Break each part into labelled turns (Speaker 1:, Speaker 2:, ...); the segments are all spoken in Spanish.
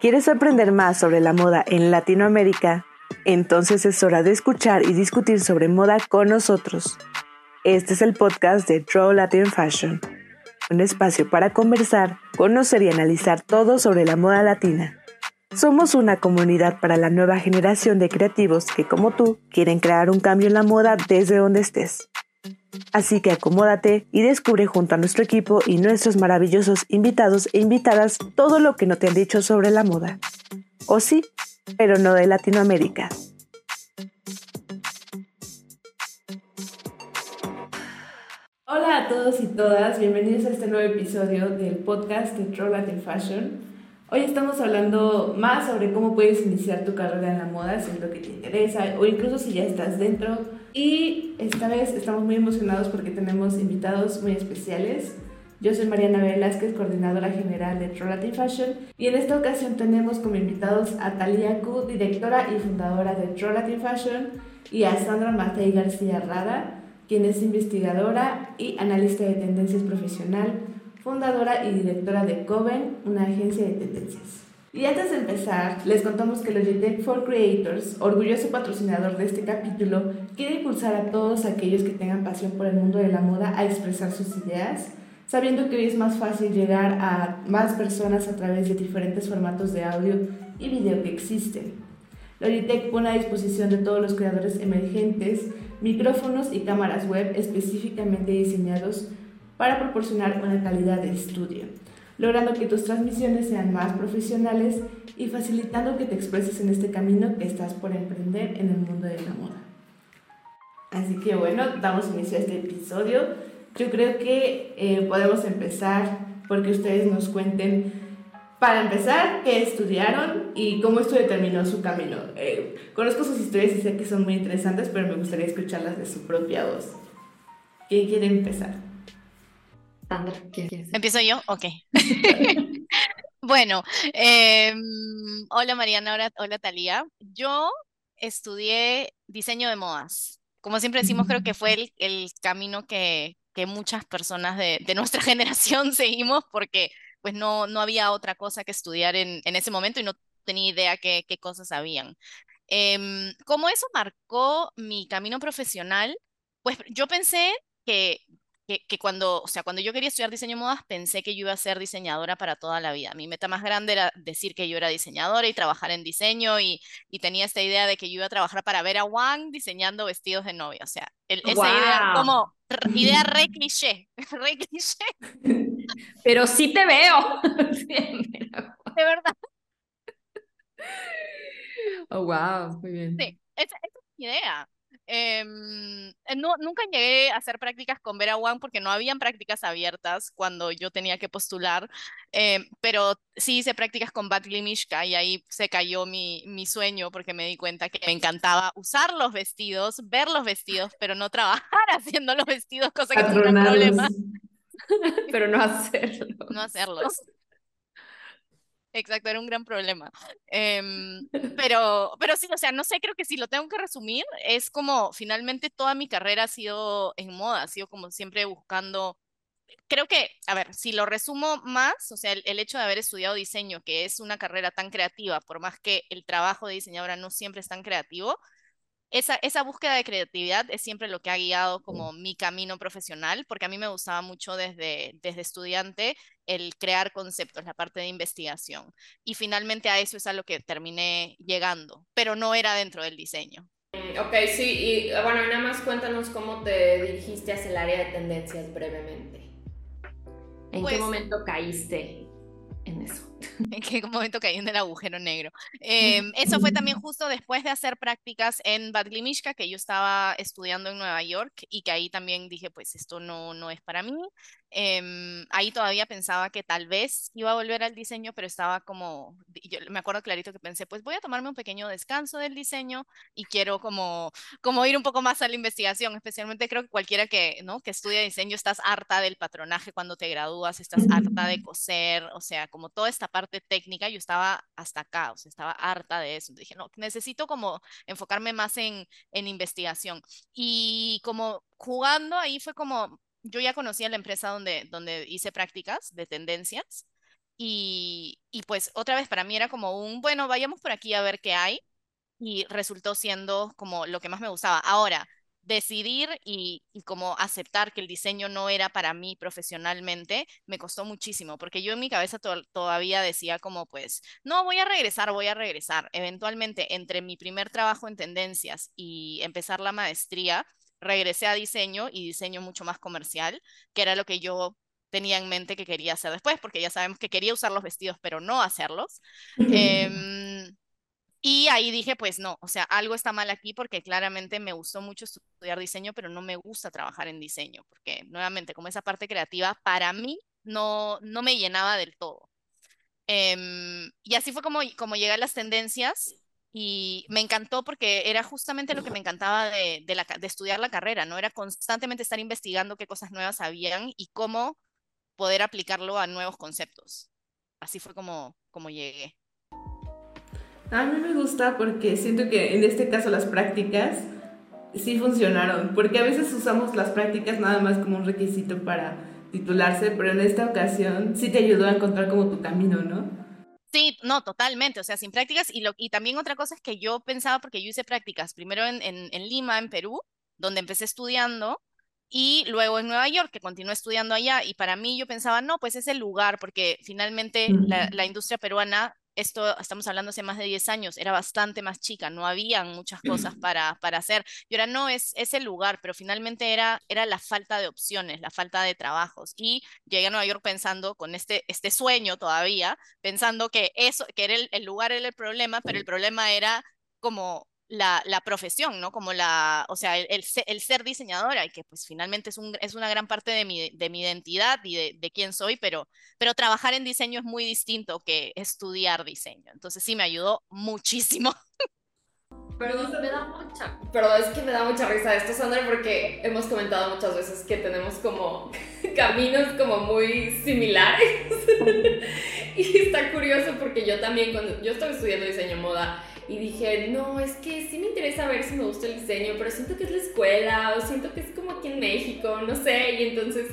Speaker 1: ¿Quieres aprender más sobre la moda en Latinoamérica? Entonces es hora de escuchar y discutir sobre moda con nosotros. Este es el podcast de Draw Latin Fashion, un espacio para conversar, conocer y analizar todo sobre la moda latina. Somos una comunidad para la nueva generación de creativos que, como tú, quieren crear un cambio en la moda desde donde estés. Así que acomódate y descubre junto a nuestro equipo y nuestros maravillosos invitados e invitadas todo lo que no te han dicho sobre la moda. O sí, pero no de Latinoamérica. Hola a todos y todas, bienvenidos a este nuevo episodio del podcast de Troll Fashion. Hoy estamos hablando más sobre cómo puedes iniciar tu carrera en la moda, si es lo que te interesa, o incluso si ya estás dentro. Y esta vez estamos muy emocionados porque tenemos invitados muy especiales. Yo soy Mariana Velázquez, coordinadora general de Latin Fashion, y en esta ocasión tenemos como invitados a Talia Ku, directora y fundadora de Latin Fashion, y a Sandra Matei García Rada, quien es investigadora y analista de tendencias profesional fundadora y directora de Coven, una agencia de tendencias. Y antes de empezar, les contamos que Logitech for Creators, orgulloso patrocinador de este capítulo, quiere impulsar a todos aquellos que tengan pasión por el mundo de la moda a expresar sus ideas, sabiendo que hoy es más fácil llegar a más personas a través de diferentes formatos de audio y video que existen. Logitech pone a disposición de todos los creadores emergentes micrófonos y cámaras web específicamente diseñados para proporcionar una calidad de estudio, logrando que tus transmisiones sean más profesionales y facilitando que te expreses en este camino que estás por emprender en el mundo de la moda. Así que bueno, damos inicio a este episodio. Yo creo que eh, podemos empezar porque ustedes nos cuenten, para empezar, qué estudiaron y cómo esto determinó su camino. Eh, conozco sus historias y sé que son muy interesantes, pero me gustaría escucharlas de su propia voz. ¿Quién quiere empezar?
Speaker 2: Sandra, ¿Empiezo yo? Ok. bueno, em, hola Mariana, hola, hola Talía. Yo estudié diseño de modas. Como siempre decimos, creo que fue el, el camino que, que, muchas personas de, de, nuestra generación seguimos porque pues no, no había otra cosa que estudiar en, en ese momento y no tenía idea qué, qué cosas habían. Eh, como eso marcó mi camino profesional, pues yo pensé que que, cuando, o sea, cuando yo quería estudiar diseño de modas, pensé que yo iba a ser diseñadora para toda la vida. Mi meta más grande era decir que yo era diseñadora y trabajar en diseño y, y tenía esta idea de que yo iba a trabajar para Vera Wang diseñando vestidos de novia. O sea, esa idea como idea re cliché, re cliché.
Speaker 3: Pero sí te veo.
Speaker 2: de verdad.
Speaker 3: Oh, wow, muy bien.
Speaker 2: Sí, esa, esa es mi idea. Em, eh, no, nunca llegué a hacer prácticas con Vera One porque no habían prácticas abiertas cuando yo tenía que postular, em, pero sí hice prácticas con Batley Mishka y ahí se cayó mi, mi sueño porque me di cuenta que me encantaba usar los vestidos, ver los vestidos, pero no trabajar haciendo los vestidos, cosa que es un problema.
Speaker 3: pero no hacerlo.
Speaker 2: No hacerlos. Exacto, era un gran problema. Em, pero, pero sí, o sea, no sé, creo que si lo tengo que resumir, es como finalmente toda mi carrera ha sido en moda, ha sido como siempre buscando, creo que, a ver, si lo resumo más, o sea, el, el hecho de haber estudiado diseño, que es una carrera tan creativa, por más que el trabajo de diseñadora no siempre es tan creativo, esa, esa búsqueda de creatividad es siempre lo que ha guiado como mi camino profesional, porque a mí me gustaba mucho desde, desde estudiante el crear conceptos, la parte de investigación. Y finalmente a eso es a lo que terminé llegando, pero no era dentro del diseño.
Speaker 3: Ok, sí, y bueno, nada más cuéntanos cómo te dirigiste hacia el área de tendencias brevemente. ¿En qué pues momento caíste en eso?
Speaker 2: en qué momento caí en el agujero negro. Em, eso fue también justo después de hacer prácticas en Bad Mishka, que yo estaba estudiando en Nueva York y que ahí también dije, pues esto no, no es para mí. Em, ahí todavía pensaba que tal vez iba a volver al diseño, pero estaba como, yo me acuerdo clarito que pensé, pues voy a tomarme un pequeño descanso del diseño y quiero como, como ir un poco más a la investigación, especialmente creo que cualquiera que, ¿no? que estudia diseño estás harta del patronaje cuando te gradúas, estás harta de coser, o sea, como toda esta parte técnica, yo estaba hasta acá, o sea, estaba harta de eso. dije, no, necesito como enfocarme más en, en investigación. Y como jugando ahí fue como yo ya conocía la empresa donde, donde hice prácticas de tendencias y, y pues otra vez para mí era como un, bueno, vayamos por aquí a ver qué hay y resultó siendo como lo que más me gustaba. Ahora, decidir y, como aceptar que el diseño no era para mí profesionalmente, me costó muchísimo, porque yo en mi cabeza todavía decía como pues, no, voy a regresar, voy a regresar. Eventualmente, entre mi primer trabajo en tendencias y empezar la maestría, regresé a diseño y diseño mucho más comercial, que era lo que yo tenía en mente que quería hacer después, porque ya sabemos que quería usar los vestidos, pero no hacerlos. Y ahí dije, pues no, o sea, algo está mal aquí porque claramente me gustó mucho estudiar diseño, pero no me gusta trabajar en diseño, porque nuevamente, como esa parte creativa, para mí no, no me llenaba del todo. Em, y así fue como, como llegué a las tendencias y me encantó porque era justamente lo que me encantaba de, de, estudiar la carrera, ¿no? Era constantemente estar investigando qué cosas nuevas habían y cómo poder aplicarlo a nuevos conceptos. Así fue como, como llegué.
Speaker 1: A mí me gusta porque siento que en este caso las prácticas sí funcionaron, porque a veces usamos las prácticas nada más como un requisito para titularse, pero en esta ocasión sí te ayudó a encontrar como tu camino, ¿no?
Speaker 2: Sí, no, totalmente, o sea, sin prácticas y, lo, y también otra cosa es que yo pensaba, porque yo hice prácticas primero en, en, en Lima, en Perú, donde empecé estudiando, y luego en Nueva York, que continué estudiando allá, y para mí yo pensaba, no, pues es el lugar, porque finalmente la, la, industria peruana esto estamos hablando hace más de 10 años, era bastante más chica, no habían muchas cosas para, para hacer. Y ahora no, es, ese el lugar, pero finalmente era, era la falta de opciones, la falta de trabajos. Y llegué a Nueva York pensando, con este, este sueño todavía, pensando que eso, que era el, el lugar era el problema, pero el problema era como la, la, profesión, ¿no? Como la, o sea, el, el, ser diseñadora y que pues finalmente es, un, es una gran parte de mi, de mi identidad y de, de, quién soy, pero, pero trabajar en diseño es muy distinto que estudiar diseño. Entonces sí me ayudó muchísimo.
Speaker 3: Perdón, me da mucha. Perdón, es que me da mucha risa esto, Sandra, porque hemos comentado muchas veces que tenemos como caminos como muy similares. y está curioso porque yo también, cuando yo estaba estudiando diseño moda, y dije, no, es que sí me interesa ver si me gusta el diseño, pero siento que es la escuela o siento que es como aquí en México, no sé, y entonces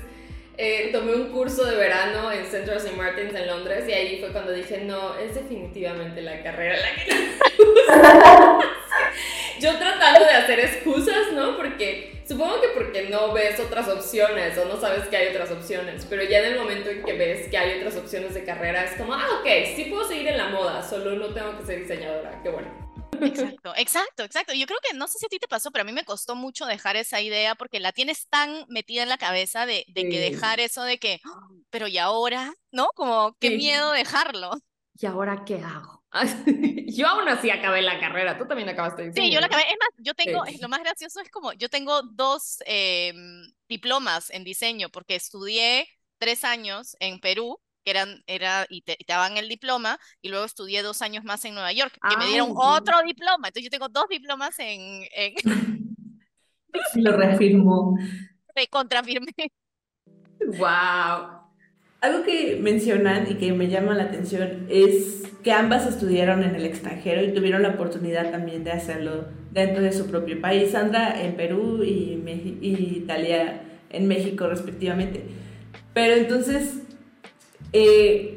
Speaker 3: eh, tomé un curso de verano en Central St. Martins en Londres y ahí fue cuando dije, no, es definitivamente la carrera la que gusta. Yo tratando de hacer excusas, ¿no? Porque supongo que porque no ves otras opciones o no sabes que hay otras opciones, pero ya en el momento en que ves que hay otras opciones de carrera es como, ah, ok, sí puedo seguir en la moda, solo no tengo que ser diseñadora, qué bueno.
Speaker 2: Exacto, exacto, exacto. Yo creo que no sé si a ti te pasó, pero a mí me costó mucho dejar esa idea porque la tienes tan metida en la cabeza de, de que dejar eso de que, ¡Ah! pero ¿y ahora? ¿No? Como qué miedo dejarlo.
Speaker 3: ¿Y ahora qué hago? yo aún así acabé la carrera, tú también acabaste.
Speaker 2: sí, yo la acabé. Es más, yo tengo, lo más gracioso es como, yo tengo dos em, diplomas en diseño porque estudié tres años en Perú que eran, era, y te, daban el diploma, y luego estudié dos años más en Nueva York, que me dieron otro diploma. Entonces yo tengo dos diplomas en... en...
Speaker 1: lo reafirmó.
Speaker 2: Me contrafirmé.
Speaker 3: ¡Wow!
Speaker 1: Algo que mencionan y que me llama la atención es que ambas estudiaron en el extranjero y tuvieron la oportunidad también de hacerlo dentro de su propio país. Sandra en Perú y, y Italia en México respectivamente. Pero entonces, eh,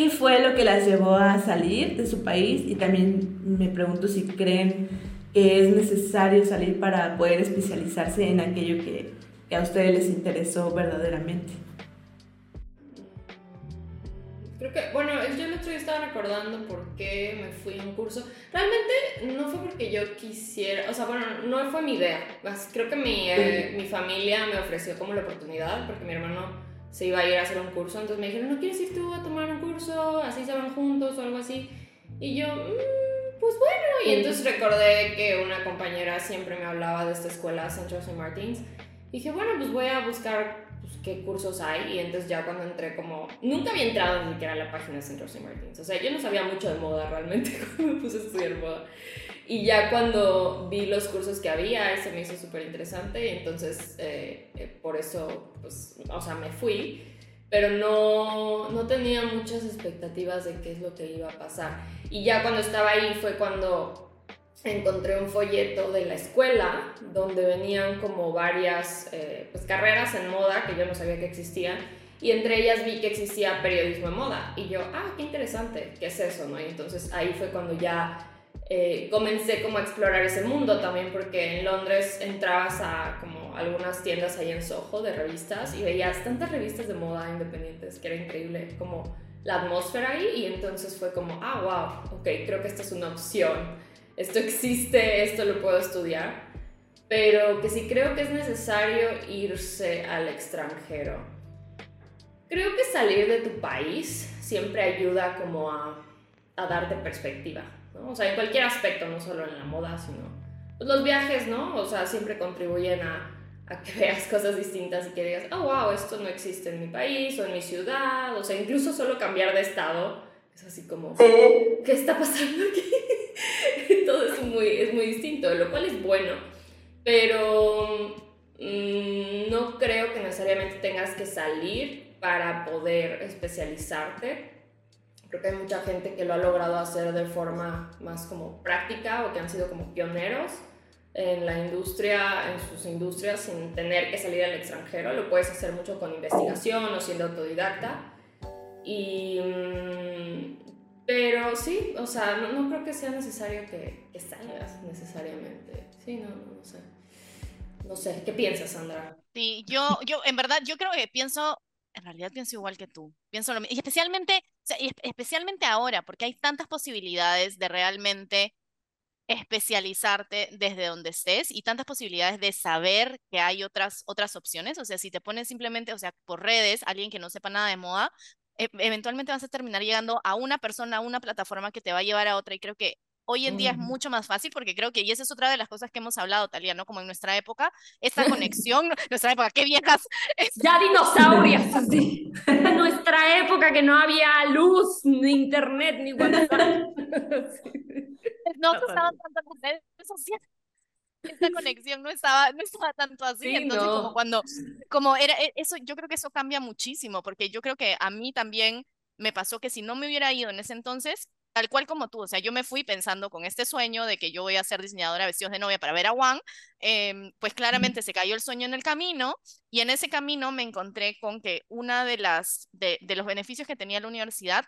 Speaker 1: ¿Qué fue lo que las llevó a salir de su país? Y también me pregunto si creen que es necesario salir para poder especializarse en aquello que, que a ustedes les interesó verdaderamente.
Speaker 3: Creo que, bueno, yo el otro día estaba recordando por qué me fui a un curso. Realmente no fue porque yo quisiera, o sea, bueno, no fue mi idea. Creo que mi, eh, mi familia me ofreció como la oportunidad porque mi hermano se iba a ir a hacer un curso, entonces me dijeron, ¿no quieres ir tú a tomar un curso? Así se van juntos o algo así. Y yo, mm, pues bueno, y entonces recordé que una compañera siempre me hablaba de esta escuela, St. Martins. Y dije, bueno, pues voy a buscar pues, qué cursos hay. Y entonces ya cuando entré como... Nunca había entrado ni siquiera a la página de St. Martins. O sea, yo no sabía mucho de moda realmente cuando me puse a estudiar moda. Y ya cuando vi los cursos que había, ese me hizo súper interesante entonces eh, eh, por eso, pues, o sea, me fui, pero no, no tenía muchas expectativas de qué es lo que iba a pasar. Y ya cuando estaba ahí fue cuando encontré un folleto de la escuela donde venían como varias eh, pues, carreras en moda que yo no sabía que existían y entre ellas vi que existía periodismo de moda y yo, ah, qué interesante, ¿qué es eso? ¿no? Y entonces ahí fue cuando ya eh, comencé como a explorar ese mundo también porque en Londres entrabas a como algunas tiendas ahí en Soho de revistas y veías tantas revistas de moda independientes que era increíble como la atmósfera ahí y entonces fue como, ah, wow, ok, creo que esta es una opción, esto existe, esto lo puedo estudiar, pero que sí creo que es necesario irse al extranjero. Creo que salir de tu país siempre ayuda como a, a darte perspectiva, ¿no? O sea, en cualquier aspecto, no solo en la moda, sino pues, los viajes, ¿no? O sea, siempre contribuyen a a que veas cosas distintas y que digas, oh, wow, esto no existe en mi país o en mi ciudad, o sea, incluso solo cambiar de estado, es así como, ¿qué está pasando aquí? Todo es muy, es muy distinto, lo cual es bueno, pero mm, no creo que necesariamente tengas que salir para poder especializarte. Creo que hay mucha gente que lo ha logrado hacer de forma más como práctica o que han sido como pioneros en la industria, en sus industrias, sin tener que salir al extranjero. Lo puedes hacer mucho con investigación o siendo autodidacta. Y, mm, pero sí, o sea, no, creo que sea necesario que, que, salgas necesariamente. Sí, no, no, no sé. No sé, ¿qué piensas, Sandra?
Speaker 2: Sí, yo, yo en verdad, yo creo que pienso, en realidad pienso igual que tú. Pienso lo mismo. Y especialmente, especialmente ahora, porque hay tantas posibilidades de realmente especializarte desde donde estés y tantas posibilidades de saber que hay otras, otras opciones. O sea, si te pones simplemente, o sea, por redes, alguien que no sepa nada de moda, e, eventualmente vas a terminar llegando a una persona, a una plataforma que te va a llevar a otra. Y creo que hoy en día es mucho más fácil porque creo que, y esa es otra de las cosas que hemos hablado, Talia, ¿no? Como en nuestra época, esta conexión, nuestra época, qué viejas.
Speaker 4: Ya dinosaurios, sí. nuestra época que no había luz, ni internet, ni WhatsApp.
Speaker 2: no estaban tanto las redes sociales. Esta conexión no estaba, no estaba tanto así. Entonces, como cuando, como era, e, eso, yo creo que eso cambia muchísimo, porque yo creo que a mí también me pasó que si no me hubiera ido en ese entonces, tal cual como tú, o sea, yo me fui pensando con este sueño de que yo voy a ser diseñadora de vestidos de novia para ver a Juan, em, pues claramente se cayó el sueño en el camino y en ese camino me encontré con que una de las de, de los beneficios que tenía la universidad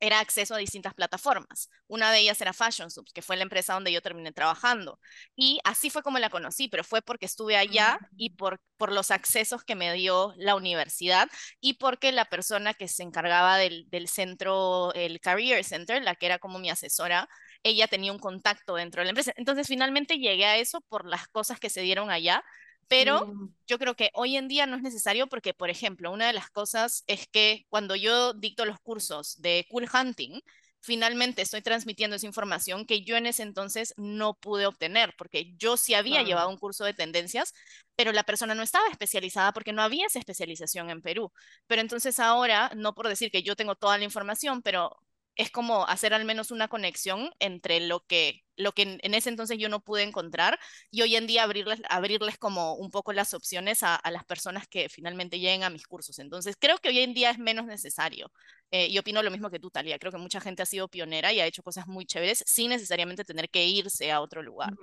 Speaker 2: era acceso a distintas plataformas. Una de ellas era Fashion Subs, que fue la empresa donde yo terminé trabajando. Y así fue como la conocí, pero fue porque estuve allá y ah. por, por los accesos que me dio la universidad y porque la persona que se encargaba del, del centro, el Career Center, la que era como mi asesora, ella tenía un contacto dentro de la empresa. Entonces, finalmente llegué a eso por las cosas que se dieron allá pero yo creo que hoy en día no es necesario porque, por ejemplo, una de las cosas es que cuando yo dicto los cursos de Cool Hunting, finalmente estoy transmitiendo esa información que yo en ese entonces no pude obtener, porque yo sí había llevado un curso de tendencias, pero la persona no estaba especializada porque no había esa especialización en Perú. Pero entonces ahora, no por decir que yo tengo toda la información, pero es como hacer al menos una conexión entre lo que, lo que en, ese entonces yo no pude encontrar y hoy en día abrirles, abrirles como un poco las opciones a, las personas que finalmente lleguen a mis cursos. Entonces creo que hoy en día es menos necesario. Eh, y opino lo mismo que tú, Talia. Creo que mucha gente ha sido pionera y ha hecho cosas muy chéveres sin necesariamente tener que irse a otro lugar.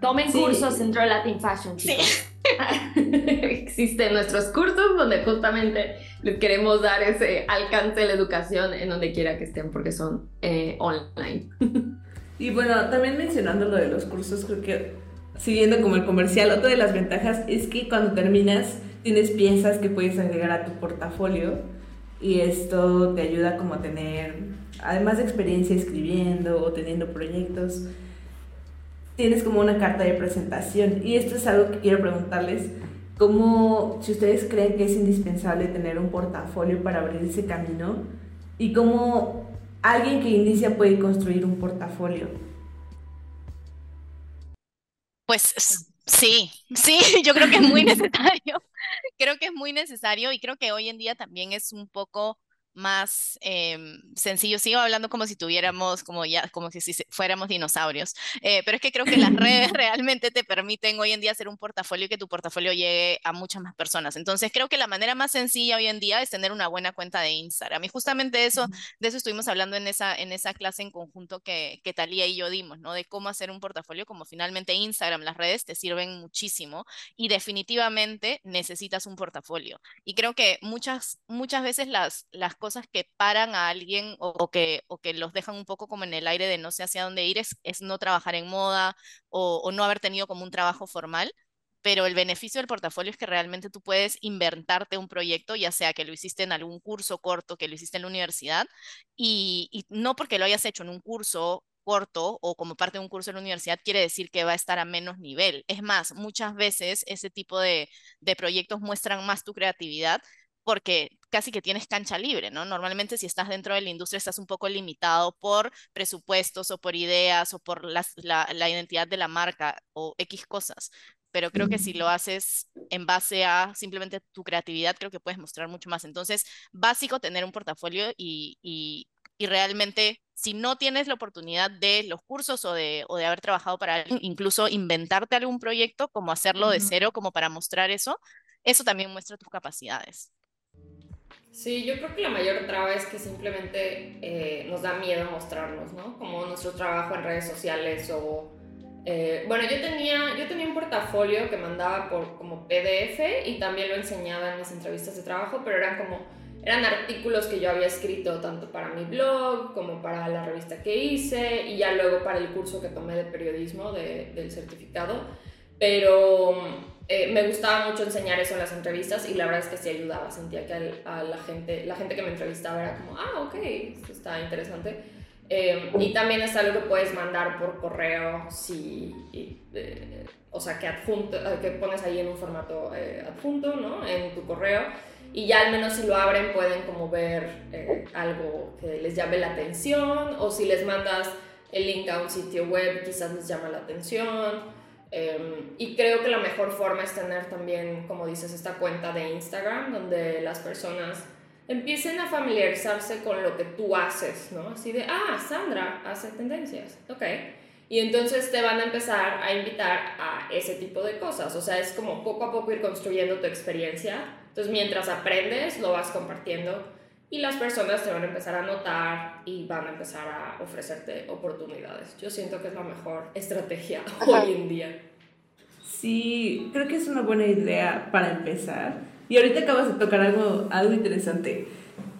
Speaker 4: Tomen cursos en Latin Fashion, chicos. Existen nuestros cursos donde justamente les queremos dar ese alcance de la educación en donde quiera que estén porque son eh, online.
Speaker 1: y bueno, también mencionando lo de los cursos, creo que siguiendo como el comercial, otra de las ventajas es que cuando terminas tienes piezas que puedes agregar a tu portafolio y esto te ayuda como a tener, además de experiencia escribiendo o teniendo proyectos, tienes como una carta de presentación. Y esto es algo que quiero preguntarles, cómo, si ustedes creen que es indispensable tener un portafolio para abrir ese camino y cómo alguien que inicia puede construir un portafolio.
Speaker 2: Pues sí, sí, yo creo que es muy necesario. creo que es muy necesario y creo que hoy en día también es un poco más em, sencillo. Sigo hablando como si tuviéramos, como ya, como si, fuéramos dinosaurios. Eh, pero es que creo que las redes realmente te permiten hoy en día hacer un portafolio y que tu portafolio llegue a muchas más personas. Entonces creo que la manera más sencilla hoy en día es tener una buena cuenta de Instagram. Y justamente eso, de eso estuvimos hablando en esa, en esa clase en conjunto que, que Talía y yo dimos, ¿no? De cómo hacer un portafolio, como finalmente Instagram, las redes te sirven muchísimo y definitivamente necesitas un portafolio. Y creo que muchas, muchas veces las, las cosas que paran a alguien o, que, o que los dejan un poco como en el aire de no sé hacia dónde ir es, es no trabajar en moda o, o no haber tenido como un trabajo formal pero el beneficio del portafolio es que realmente tú puedes inventarte un proyecto, ya sea que lo hiciste en algún curso corto, que lo hiciste en la universidad, y, y, no porque lo hayas hecho en un curso corto o como parte de un curso en la universidad quiere decir que va a estar a menos nivel. Es más, muchas veces ese tipo de, de proyectos muestran más tu creatividad porque casi que tienes cancha libre, ¿no? Normalmente si estás dentro de la industria estás un poco limitado por presupuestos o por ideas o por la, la, identidad de la marca o X cosas. Pero creo que si lo haces en base a simplemente tu creatividad, creo que puedes mostrar mucho más. Entonces, básico tener un portafolio y, y, y realmente si no tienes la oportunidad de los cursos o de, o de haber trabajado para alguien, incluso inventarte algún proyecto, como hacerlo de cero, como para mostrar eso, eso también muestra tus capacidades.
Speaker 3: Sí, yo creo que la mayor traba es que simplemente eh, nos da miedo mostrarnos, ¿no? Como nuestro trabajo en redes sociales o... Eh, bueno, yo tenía, yo tenía un portafolio que mandaba por como PDF y también lo enseñaba en mis entrevistas de trabajo, pero eran como, eran artículos que yo había escrito tanto para mi blog como para la revista que hice y ya luego para el curso que tomé de periodismo de, del certificado. Pero eh, me gustaba mucho enseñar eso en las entrevistas y la verdad es que sí ayudaba. Sentía que a la gente, la gente que me entrevistaba era como, ah, ok, esto está interesante. Eh, y también es algo que puedes mandar por correo, si, eh, o sea, que, adjunto, que pones ahí en un formato adjunto, ¿no? En tu correo. Y ya al menos si lo abren pueden como ver algo que les llame la atención o si les mandas el link a un sitio web quizás les llama la atención. Em, y creo que la mejor forma es tener también, como dices, esta cuenta de Instagram donde las personas empiecen a familiarizarse con lo que tú haces, ¿no? Así de, ah, Sandra hace tendencias, ok. Y entonces te van a empezar a invitar a ese tipo de cosas. O sea, es como poco a poco ir construyendo tu experiencia. Entonces, mientras aprendes, lo vas compartiendo y las personas te van a empezar a notar y van a empezar a ofrecerte oportunidades. Yo siento que es la mejor estrategia hoy en día.
Speaker 1: Sí, creo que es una buena idea para empezar. Y ahorita acabas de tocar algo, algo interesante,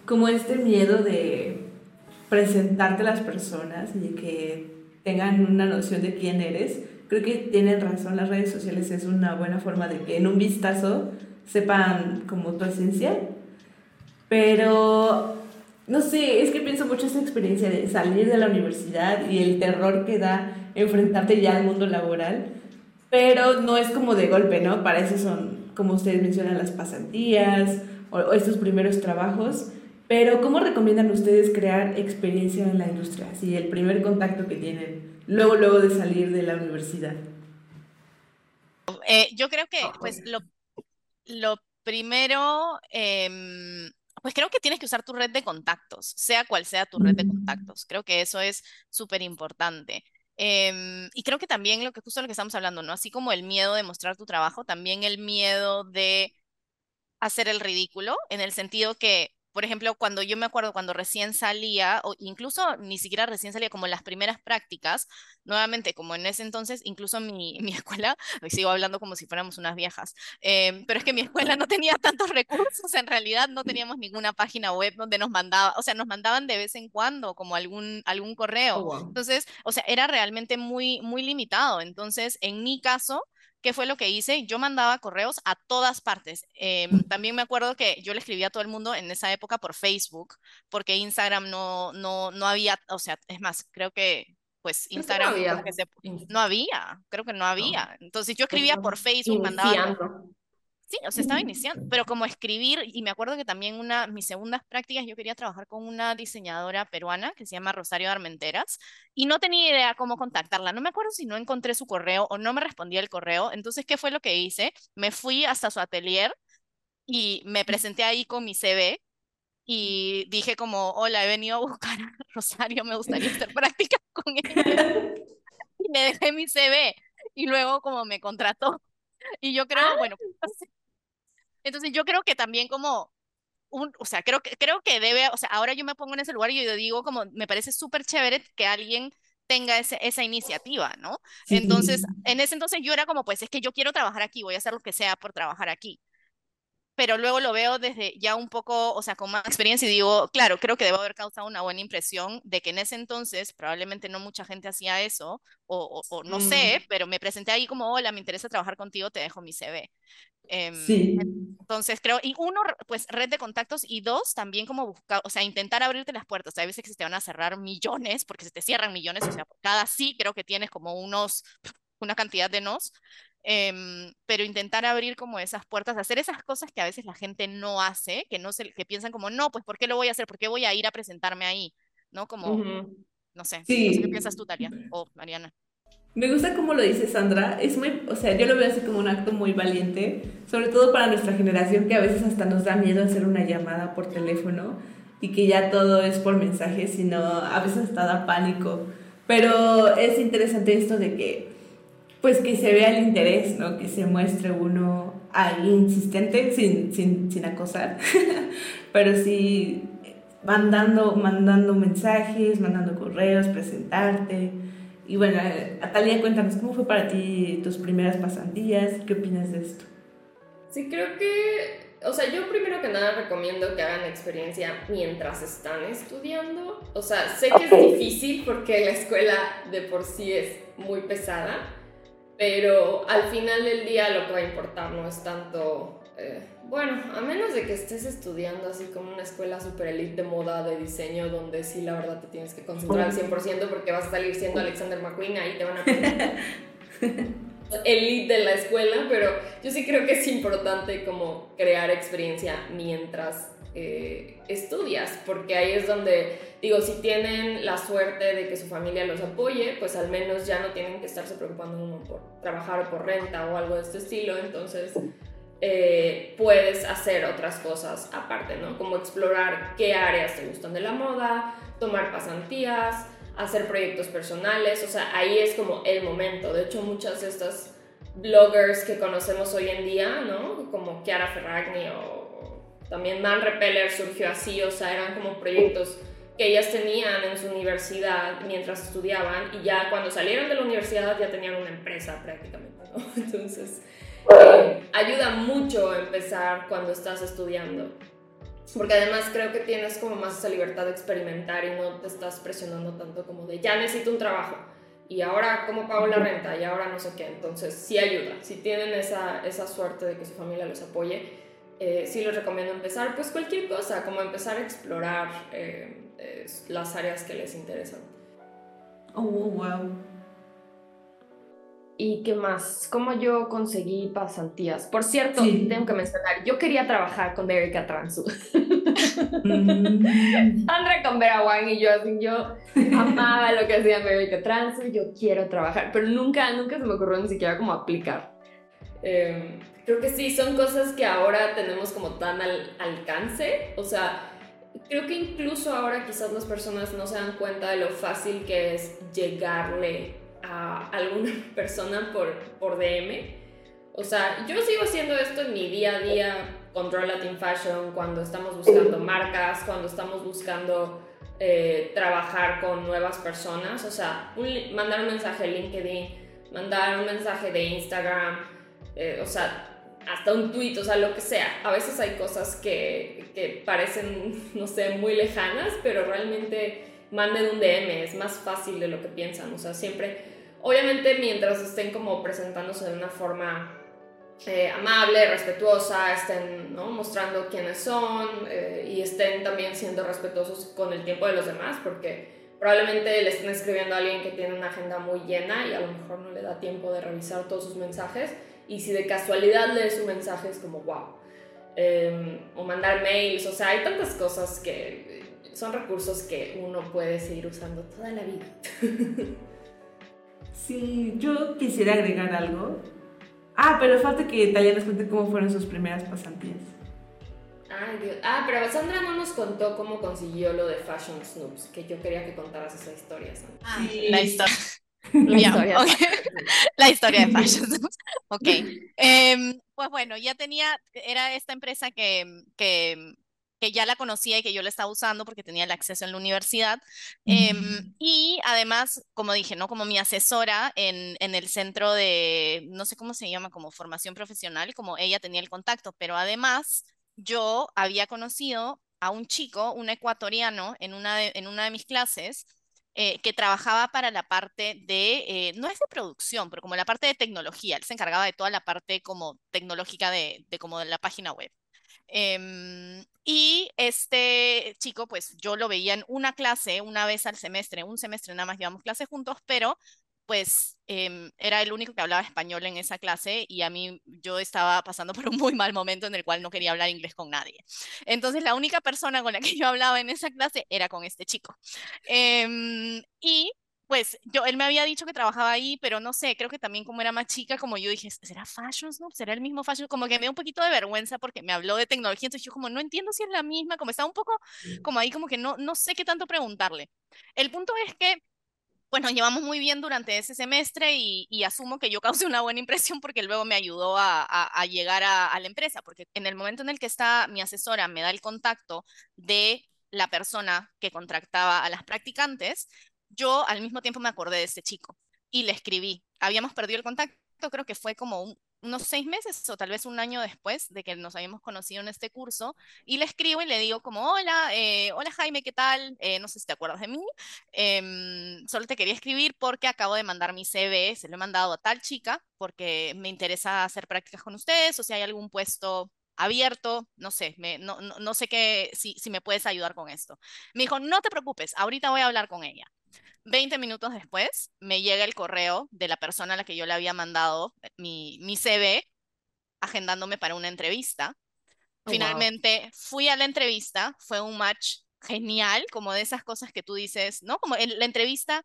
Speaker 1: como este miedo de presentarte a las personas y de que tengan una noción de quién eres. Creo que tienen razón, las redes sociales es una buena forma de que en un vistazo sepan como tu esencia pero, no sé, es que pienso mucho esa experiencia de salir de la universidad y el terror que da enfrentarte ya al mundo laboral. Pero no es como de golpe, ¿no? Para eso son, como ustedes mencionan, las pasantías o, estos primeros trabajos. Pero, ¿cómo recomiendan ustedes crear experiencia en la industria? Así, el primer contacto que tienen, luego, luego de salir de la universidad.
Speaker 2: Eh, yo creo que, pues, lo, lo primero, eh, pues creo que tienes que usar tu red de contactos, sea cual sea tu red de mm. contactos. Creo que eso es súper importante. Em, y creo que también lo que justo lo que estamos hablando, ¿no? Así como el miedo de mostrar tu trabajo, también el miedo de hacer el ridículo, en el sentido que por ejemplo, cuando yo me acuerdo cuando recién salía, o incluso ni siquiera recién salía, como en las primeras prácticas, nuevamente, como en ese entonces, incluso mi, mi escuela, hoy sigo hablando como si fuéramos unas viejas, em, pero es que mi escuela no tenía tantos recursos, en realidad no teníamos ninguna página web donde nos mandaba, o sea, nos mandaban de vez en cuando como algún, algún correo. Oh, entonces, o sea, era realmente muy, muy limitado. Entonces, en mi caso, ¿Qué fue lo que hice? Yo mandaba correos a todas partes. Em, también me acuerdo que yo le escribía a todo el mundo en esa época por Facebook, porque Instagram no, no, no había, o sea, es más, creo que pues Instagram no había, no había creo que no había. Entonces yo escribía por Facebook, mandaba... Sí, o sea, estaba iniciando, pero como escribir, y me acuerdo que también una, mis segundas prácticas yo quería trabajar con una diseñadora peruana que se llama Rosario Armenteras, y no tenía idea cómo contactarla. No me acuerdo si no encontré su correo o no me respondía el correo. Entonces, ¿qué fue lo que hice? Me fui hasta su atelier y me presenté ahí con mi CV y dije como, hola, he venido a buscar a Rosario, me gustaría hacer práctica con ella. Y le dejé mi CV y luego como me contrató. Y yo creo,
Speaker 4: Ah.
Speaker 2: bueno, entonces yo creo que también como un, o sea, creo que, creo que debe, o sea, ahora yo me pongo en ese lugar y yo digo como, me parece súper chévere que alguien tenga ese, esa iniciativa, ¿no?
Speaker 1: Sí.
Speaker 2: Entonces, en ese entonces yo era como, pues es que yo quiero trabajar aquí, voy a hacer lo que sea por trabajar aquí. Pero luego lo veo desde ya un poco, o sea, con más experiencia y digo, claro, creo que debo haber causado una buena impresión de que en ese entonces probablemente no mucha gente hacía eso, o, o, o no sé, pero me presenté ahí como, hola, me interesa trabajar contigo, te dejo mi CV. Em,
Speaker 1: Sí.
Speaker 2: entonces creo, y uno, pues red de contactos, y dos, también como buscar, o sea, intentar abrirte las puertas. Hay veces que se te van a cerrar millones, porque se te cierran millones, o sea, por cada sí creo que tienes como unos, una cantidad de nos, em, pero intentar abrir como esas puertas, hacer esas cosas que a veces la gente no hace, que no se, que piensan como, no, pues ¿por qué lo voy a hacer? ¿Por qué voy a ir a presentarme ahí? ¿No? Como,
Speaker 4: Ujú.
Speaker 2: no sé,
Speaker 1: Sí.
Speaker 2: no sé qué piensas tú, Talia, o Mariana.
Speaker 1: Me gusta cómo lo dice Sandra, es muy, o sea, yo lo veo así como un acto muy valiente, sobre todo para nuestra generación que a veces hasta nos da miedo hacer una llamada por teléfono y que ya todo es por mensaje, sino a veces hasta da pánico. Pero es interesante esto de que, pues que se vea el interés, ¿no? Que se muestre uno ahí insistente, sin, sin, sin acosar, pero sí mandando, mandando mensajes, mandando correos, presentarte. Y bueno, Atalia, cuéntanos, ¿cómo fue para ti tus primeras pasantías? ¿Qué opinas de esto?
Speaker 3: Sí, creo que, o sea, yo primero que nada recomiendo que hagan experiencia mientras están estudiando. O sea, sé que es difícil porque la escuela de por sí es muy pesada, pero al final del día lo que va a importar no es tanto, eh, bueno, a menos de que estés estudiando así como una escuela super elite de moda, de diseño, donde sí la verdad te tienes que concentrar al 100% porque vas a salir siendo Alexander McQueen, ahí te van a elite de la escuela, pero yo sí creo que es importante como crear experiencia mientras eh, estudias, porque ahí es donde, digo, si tienen la suerte de que su familia los apoye, pues al menos ya no tienen que estarse preocupando uno por trabajar o por renta o algo de este estilo, entonces eh, puedes hacer otras cosas aparte, ¿no? Como explorar qué áreas te gustan de la moda, tomar pasantías, hacer proyectos personales, o sea, ahí es como el momento. De hecho, muchas de estas bloggers que conocemos hoy en día, ¿no? Como Chiara Ferragni o también Man Repeller surgió así, o sea, eran como proyectos que ellas tenían en su universidad mientras estudiaban y ya cuando salieron de la universidad ya tenían una empresa prácticamente, ¿no? Entonces, eh, ayuda mucho empezar cuando estás estudiando. Porque además creo que tienes como más esa libertad de experimentar y no te estás presionando tanto como de ya necesito un trabajo y ahora cómo pago la renta y ahora no sé qué. Entonces sí ayuda. Si tienen esa, esa suerte de que su familia los apoye, eh, sí les recomiendo empezar pues cualquier cosa, como empezar a explorar eh, eh, las áreas que les interesan.
Speaker 1: Oh, wow.
Speaker 4: ¿Y qué más? ¿Cómo yo conseguí pasantías? Por cierto,
Speaker 1: Sí.
Speaker 4: tengo que mencionar, yo quería trabajar con Erika Transu.
Speaker 1: Mm,
Speaker 4: Sandra con Vera Wang y yo, así, yo amaba lo que hacía Erika Transu, yo quiero trabajar, pero nunca, nunca se me ocurrió ni siquiera como aplicar.
Speaker 3: Eh, creo que sí, son cosas que ahora tenemos como tan al alcance. O sea, creo que incluso ahora quizás las personas no se dan cuenta de lo fácil que es llegarle a alguna persona por, por DM. O sea, yo sigo haciendo esto en mi día a día con Draw Latin Fashion, cuando estamos buscando marcas, cuando estamos buscando eh, trabajar con nuevas personas. O sea, mandar un mensaje a LinkedIn, mandar un mensaje de Instagram, eh, o sea, hasta un tweet, o sea, lo que sea. A veces hay cosas que, que parecen, no sé, muy lejanas, pero realmente manden un DM, es más fácil de lo que piensan. O sea, siempre, obviamente mientras estén como presentándose de una forma eh, amable, respetuosa, estén ¿no? mostrando quiénes son eh, y estén también siendo respetuosos con el tiempo de los demás, porque probablemente le estén escribiendo a alguien que tiene una agenda muy llena y a lo mejor no le da tiempo de revisar todos sus mensajes y si de casualidad lee su mensaje es como wow. Eh, o mandar mails, o sea, hay tantas cosas que son recursos que uno puede seguir usando toda la vida.
Speaker 1: Sí, yo quisiera agregar algo. Ah, pero falta que Talia nos cuente cómo fueron sus primeras pasantías.
Speaker 3: Ay, Dios. Ah, pero Sandra no nos contó cómo consiguió lo de Fashion Snoops, que yo quería que contaras esa historia, Sandra.
Speaker 2: Ah, la historia.
Speaker 4: La historia.
Speaker 2: ok. La historia de Fashion. Ok. Em, pues bueno, ya tenía, era esta empresa que, que, que ya la conocía y que yo la estaba usando porque tenía el acceso en la universidad. Em, y además, como dije, ¿no? Como mi asesora en, en el centro de, no sé cómo se llama, como formación profesional, como ella tenía el contacto, pero además yo había conocido a un chico, un ecuatoriano, en una de, en una de mis clases, eh, que trabajaba para la parte de, eh, no es de producción, pero como la parte de tecnología. Él se encargaba de toda la parte como tecnológica de, de como de la página web. Em, y este chico, pues yo lo veía en una clase, una vez al semestre, un semestre nada más llevamos clases juntos, pero pues em, era el único que hablaba español en esa clase y a mí yo estaba pasando por un muy mal momento en el cual no quería hablar inglés con nadie. Entonces la única persona con la que yo hablaba en esa clase era con este chico. Em, y pues yo, él me había dicho que trabajaba ahí, pero no sé, creo que también como era más chica, como yo dije, ¿será Fashion Snoop? ¿Será el mismo Fashion? Como que me dio un poquito de vergüenza porque me habló de tecnología, entonces yo como no entiendo si es la misma, como estaba un poco como ahí, como que no, no sé qué tanto preguntarle. El punto es que pues nos llevamos muy bien durante ese semestre y, asumo que yo causé una buena impresión porque luego me ayudó a, llegar a, la empresa, porque en el momento en el que está mi asesora me da el contacto de la persona que contrataba a las practicantes, yo al mismo tiempo me acordé de este chico y le escribí. Habíamos perdido el contacto, creo que fue como un, unos seis meses o tal vez un año después de que nos habíamos conocido en este curso, y le escribo y le digo como, hola, eh, hola Jaime, ¿qué tal? Eh, no sé si te acuerdas de mí, eh, solo te quería escribir porque acabo de mandar mi CV, se lo he mandado a tal chica porque me interesa hacer prácticas con ustedes o si hay algún puesto abierto, no sé, me, no, no, no, sé qué, si, si me puedes ayudar con esto. Me dijo, no te preocupes, ahorita voy a hablar con ella. 20 minutos después me llega el correo de la persona a la que yo le había mandado mi, mi CV agendándome para una entrevista. Oh, Finalmente wow. fui a la entrevista, fue un match genial, como de esas cosas que tú dices, ¿no? Como en la entrevista,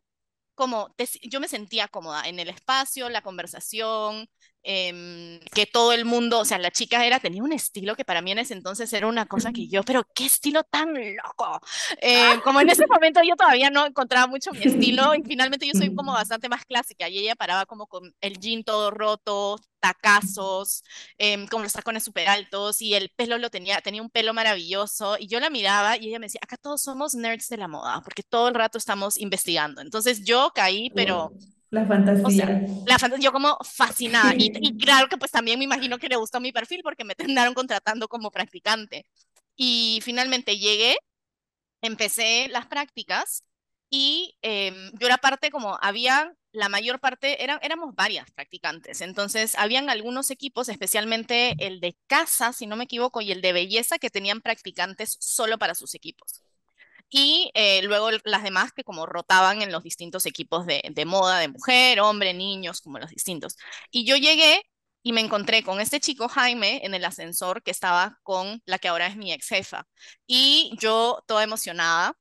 Speaker 2: como te, yo me sentía cómoda en el espacio, la conversación, eh, que todo el mundo, o sea, la chica era, tenía un estilo que para mí en ese entonces era una cosa que yo, pero qué estilo tan loco. Eh, como en ese momento yo todavía no encontraba mucho mi estilo y finalmente yo soy como bastante más clásica y ella paraba como con el jean todo roto, tacazos, eh, con los tacones súper altos y el pelo lo tenía, tenía un pelo maravilloso y yo la miraba y ella me decía, acá todos somos nerds de la moda porque todo el rato estamos investigando. Entonces yo caí, pero...
Speaker 1: La fantasía.
Speaker 2: O sea, la fantasía, yo como fascinada. Y, y, claro que pues también me imagino que le gustó mi perfil porque me terminaron contratando como practicante. Y finalmente llegué, empecé las prácticas y eh, yo era parte como, había la mayor parte, eran, éramos varias practicantes. Entonces, habían algunos equipos, especialmente el de casa, si no me equivoco, y el de belleza, que tenían practicantes solo para sus equipos y eh, luego las demás que como rotaban en los distintos equipos de, de, moda, de mujer, hombre, niños, como los distintos. Y yo llegué y me encontré con este chico Jaime en el ascensor que estaba con la que ahora es mi ex jefa. Y yo toda emocionada,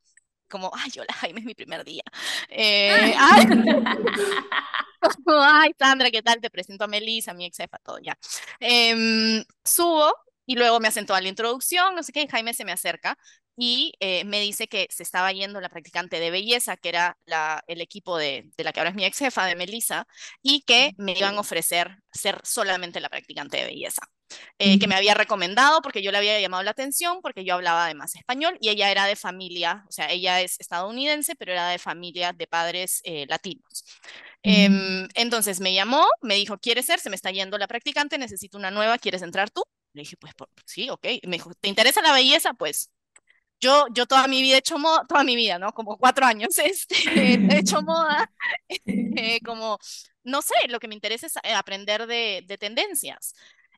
Speaker 2: como, ay, hola Jaime, es mi primer día. Eh, ay, ay, Sandra, ¿qué tal? Te presento a Melissa, mi ex jefa, todo ya. Eh, subo y luego me asentó a la introducción, no sé qué, y Jaime se me acerca y eh, me dice que se estaba yendo la practicante de belleza, que era la, el equipo de, de, la que ahora es mi ex jefa, de Melissa, y que me iban a ofrecer ser solamente la practicante de belleza. Eh, que me había recomendado porque yo le había llamado la atención, porque yo hablaba además español y ella era de familia, o sea, ella es estadounidense, pero era de familia de padres eh, latinos. Eh, entonces me llamó, me dijo, ¿quieres ser? Se me está yendo la practicante, necesito una nueva, ¿quieres entrar tú? Le dije, pues por, sí, ok. Me dijo, ¿te interesa la belleza? Pues yo, yo toda mi vida he hecho moda, toda mi vida, ¿no? Como cuatro años, este, he hecho moda, eh, como, no sé, lo que me interesa es aprender de, de, tendencias.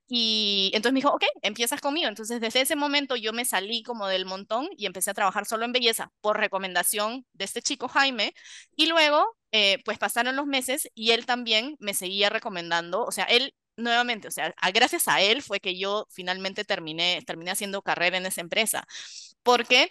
Speaker 2: Y entonces me dijo, ok, empiezas conmigo. Entonces desde ese momento yo me salí como del montón y empecé a trabajar solo en belleza por recomendación de este chico Jaime. Y luego, eh, pues pasaron los meses y él también me seguía recomendando, o sea, él nuevamente, o sea, gracias a él fue que yo finalmente terminé, terminé haciendo carrera en esa empresa, porque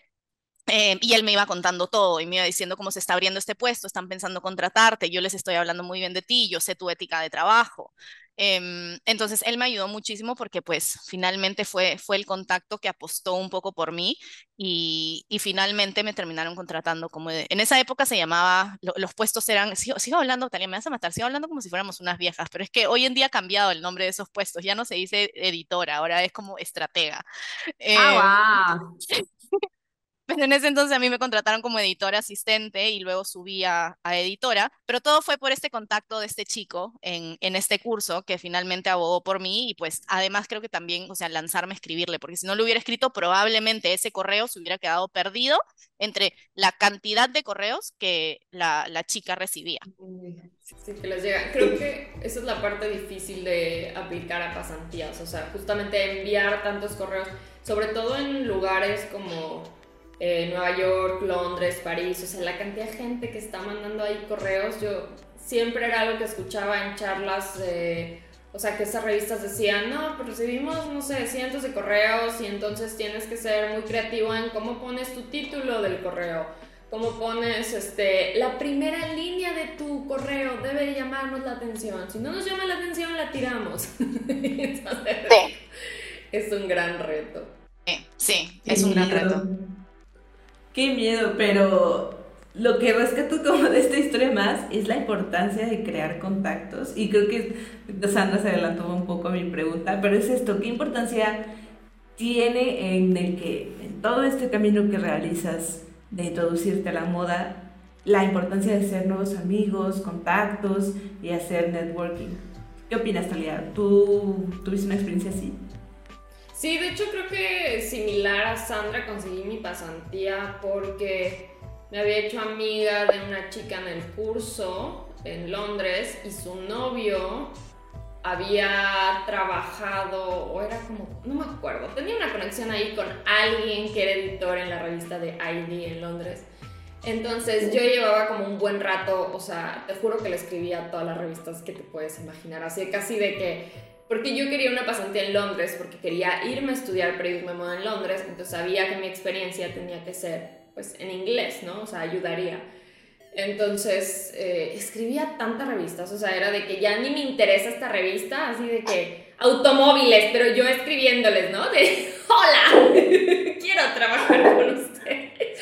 Speaker 2: eh, y él me iba contando todo y me iba diciendo cómo se está abriendo este puesto, están pensando contratarte, yo les estoy hablando muy bien de ti, yo sé tu ética de trabajo. Em, entonces él me ayudó muchísimo porque pues finalmente fue, fue el contacto que apostó un poco por mí y, y finalmente me terminaron contratando como en esa época se llamaba, los puestos eran, sigo, sigo hablando, Tania, me vas a matar, sigo hablando como si fuéramos unas viejas, pero es que hoy en día ha cambiado el nombre de esos puestos, ya no se dice editora, ahora es como estratega.
Speaker 4: ah, wow.
Speaker 2: Em, en ese entonces a mí me contrataron como editora asistente y luego subí a, editora, pero todo fue por este contacto de este chico en, en, este curso que finalmente abogó por mí y pues además creo que también, o sea, lanzarme a escribirle, porque si no lo hubiera escrito probablemente ese correo se hubiera quedado perdido entre la cantidad de correos que la, la chica recibía.
Speaker 3: Sí, que les llega. Creo que esa es la parte difícil de aplicar a pasantías, o sea, justamente enviar tantos correos, sobre todo en lugares como eh, Nueva York, Londres, París, o sea, la cantidad de gente que está mandando ahí correos, yo siempre era algo que escuchaba en charlas, o sea, que esas revistas decían, no, pues recibimos, no sé, cientos de correos y entonces tienes que ser muy creativo en cómo pones tu título del correo, cómo pones este, la primera línea de tu correo, debe llamarnos la atención, si no nos llama la atención la tiramos. es un gran reto.
Speaker 2: Sí, es un gran reto.
Speaker 1: Qué miedo, pero lo que rescato como de esta historia más es la importancia de crear contactos. Y creo que Sandra se adelantó un poco a mi pregunta, pero es esto, ¿qué importancia tiene en el que en todo este camino que realizas de introducirte a la moda, la importancia de ser nuevos amigos, contactos y hacer networking? ¿Qué opinas, Talia? ¿Tú tuviste una experiencia así?
Speaker 3: Sí, de hecho creo que similar a Sandra conseguí mi pasantía porque me había hecho amiga de una chica en el curso en Londres y su novio había trabajado, o era como, no me acuerdo, tenía una conexión ahí con alguien que era editor en la revista de ID en Londres. Entonces yo llevaba como un buen rato, o sea, te juro que le escribía todas las revistas que te puedes imaginar, así casi de que porque yo quería una pasantía en Londres, porque quería irme a estudiar periodismo de moda en Londres, entonces sabía que mi experiencia tenía que ser pues en inglés, ¿no? O sea, ayudaría. Entonces, eh, escribía tantas revistas, o sea, era de que ya ni me interesa esta revista, así de que automóviles, pero yo escribiéndoles, ¿no? De, hola, quiero trabajar con ustedes.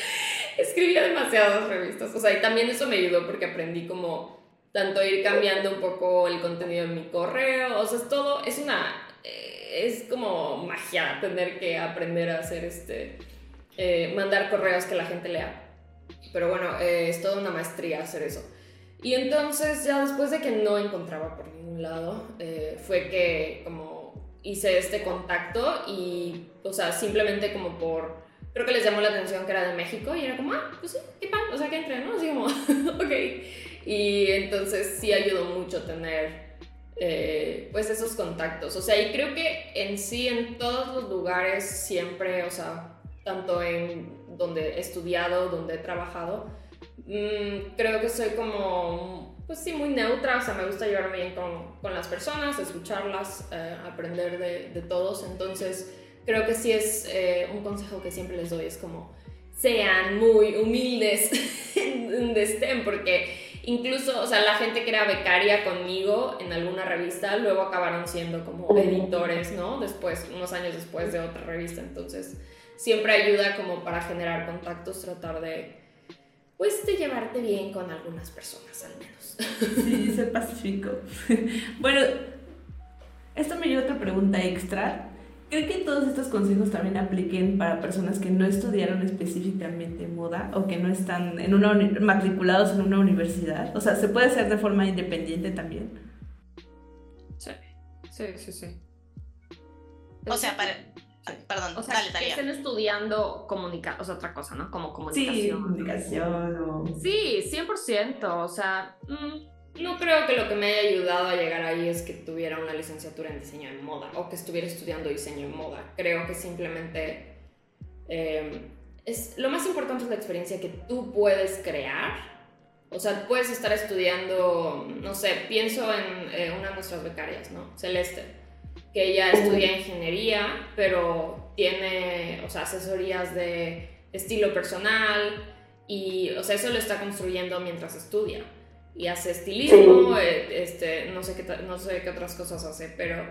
Speaker 3: Escribía demasiadas revistas, o sea, y también eso me ayudó porque aprendí como tanto ir cambiando un poco el contenido en mi correo, o sea, es todo, es una, eh, es como magia tener que aprender a hacer este, eh, mandar correos que la gente lea. Pero bueno, eh, es toda una maestría hacer eso. Y entonces ya después de que no encontraba por ningún lado, fue que como hice este contacto y, o sea, simplemente como por, creo que les llamó la atención que era de México y era como, ah, pues sí, qué pan, o sea, que entre, ¿no? Así como, ok. Y entonces sí ayudó mucho tener eh, pues esos contactos. O sea, y creo que en sí, en todos los lugares, siempre, o sea, tanto en donde he estudiado, donde he trabajado, mm, creo que soy como, pues sí, muy neutra, o sea, me gusta llevarme bien con, con las personas, escucharlas, eh, aprender de, todos. Entonces, creo que sí es eh, un consejo que siempre les doy, es como, sean muy humildes donde estén, porque Incluso, o sea, la gente que era becaria conmigo en alguna revista, luego acabaron siendo como editores, ¿no? Después, unos años después de otra revista. Entonces, siempre ayuda como para generar contactos, tratar de, pues, de llevarte bien con algunas personas al menos.
Speaker 1: Sí, ser pacífico. bueno, esto me lleva a otra pregunta extra. ¿Cree que todos estos consejos también apliquen para personas que no estudiaron específicamente moda o que no están en una matriculados en una universidad? O sea, ¿se puede hacer de forma independiente también?
Speaker 4: Sí, sí, sí, sí.
Speaker 2: O sea, para... Perdón,
Speaker 4: o sea, dale, que estén estudiando comunicación, o sea, otra cosa, ¿no? Como comunicación.
Speaker 1: Sí, comunicación o...
Speaker 4: Sí, 100%, o sea... Mm,
Speaker 3: no creo que lo que me haya ayudado a llegar ahí es que tuviera una licenciatura en diseño de moda o que estuviera estudiando diseño de moda. Creo que simplemente em, es, lo más importante es la experiencia que tú puedes crear. O sea, puedes estar estudiando, no sé, pienso en eh, una de nuestras becarias, ¿no? Celeste, que ella estudia ingeniería, pero tiene, o sea, asesorías de estilo personal y, o sea, eso lo está construyendo mientras estudia. Y hace estilismo, eh, este, no, sé qué, no sé qué otras cosas hace, pero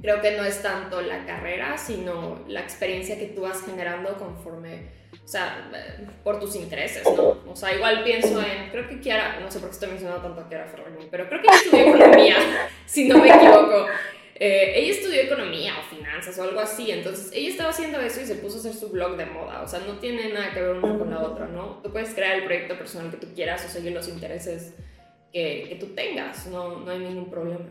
Speaker 3: creo que no es tanto la carrera, sino la experiencia que tú vas generando conforme, o sea, eh, por tus intereses, ¿no? O sea, igual pienso en, creo que Kiara, no sé por qué estoy mencionando tanto a Kiara Ferragni, pero creo que ella estudió economía, si no me equivoco. Eh, ella estudió economía o finanzas o algo así, entonces ella estaba haciendo eso y se puso a hacer su blog de moda, o sea, no tiene nada que ver una con la otra, ¿no? Tú puedes crear el proyecto personal que tú quieras o seguir los intereses que, que tú tengas, no, no hay ningún problema.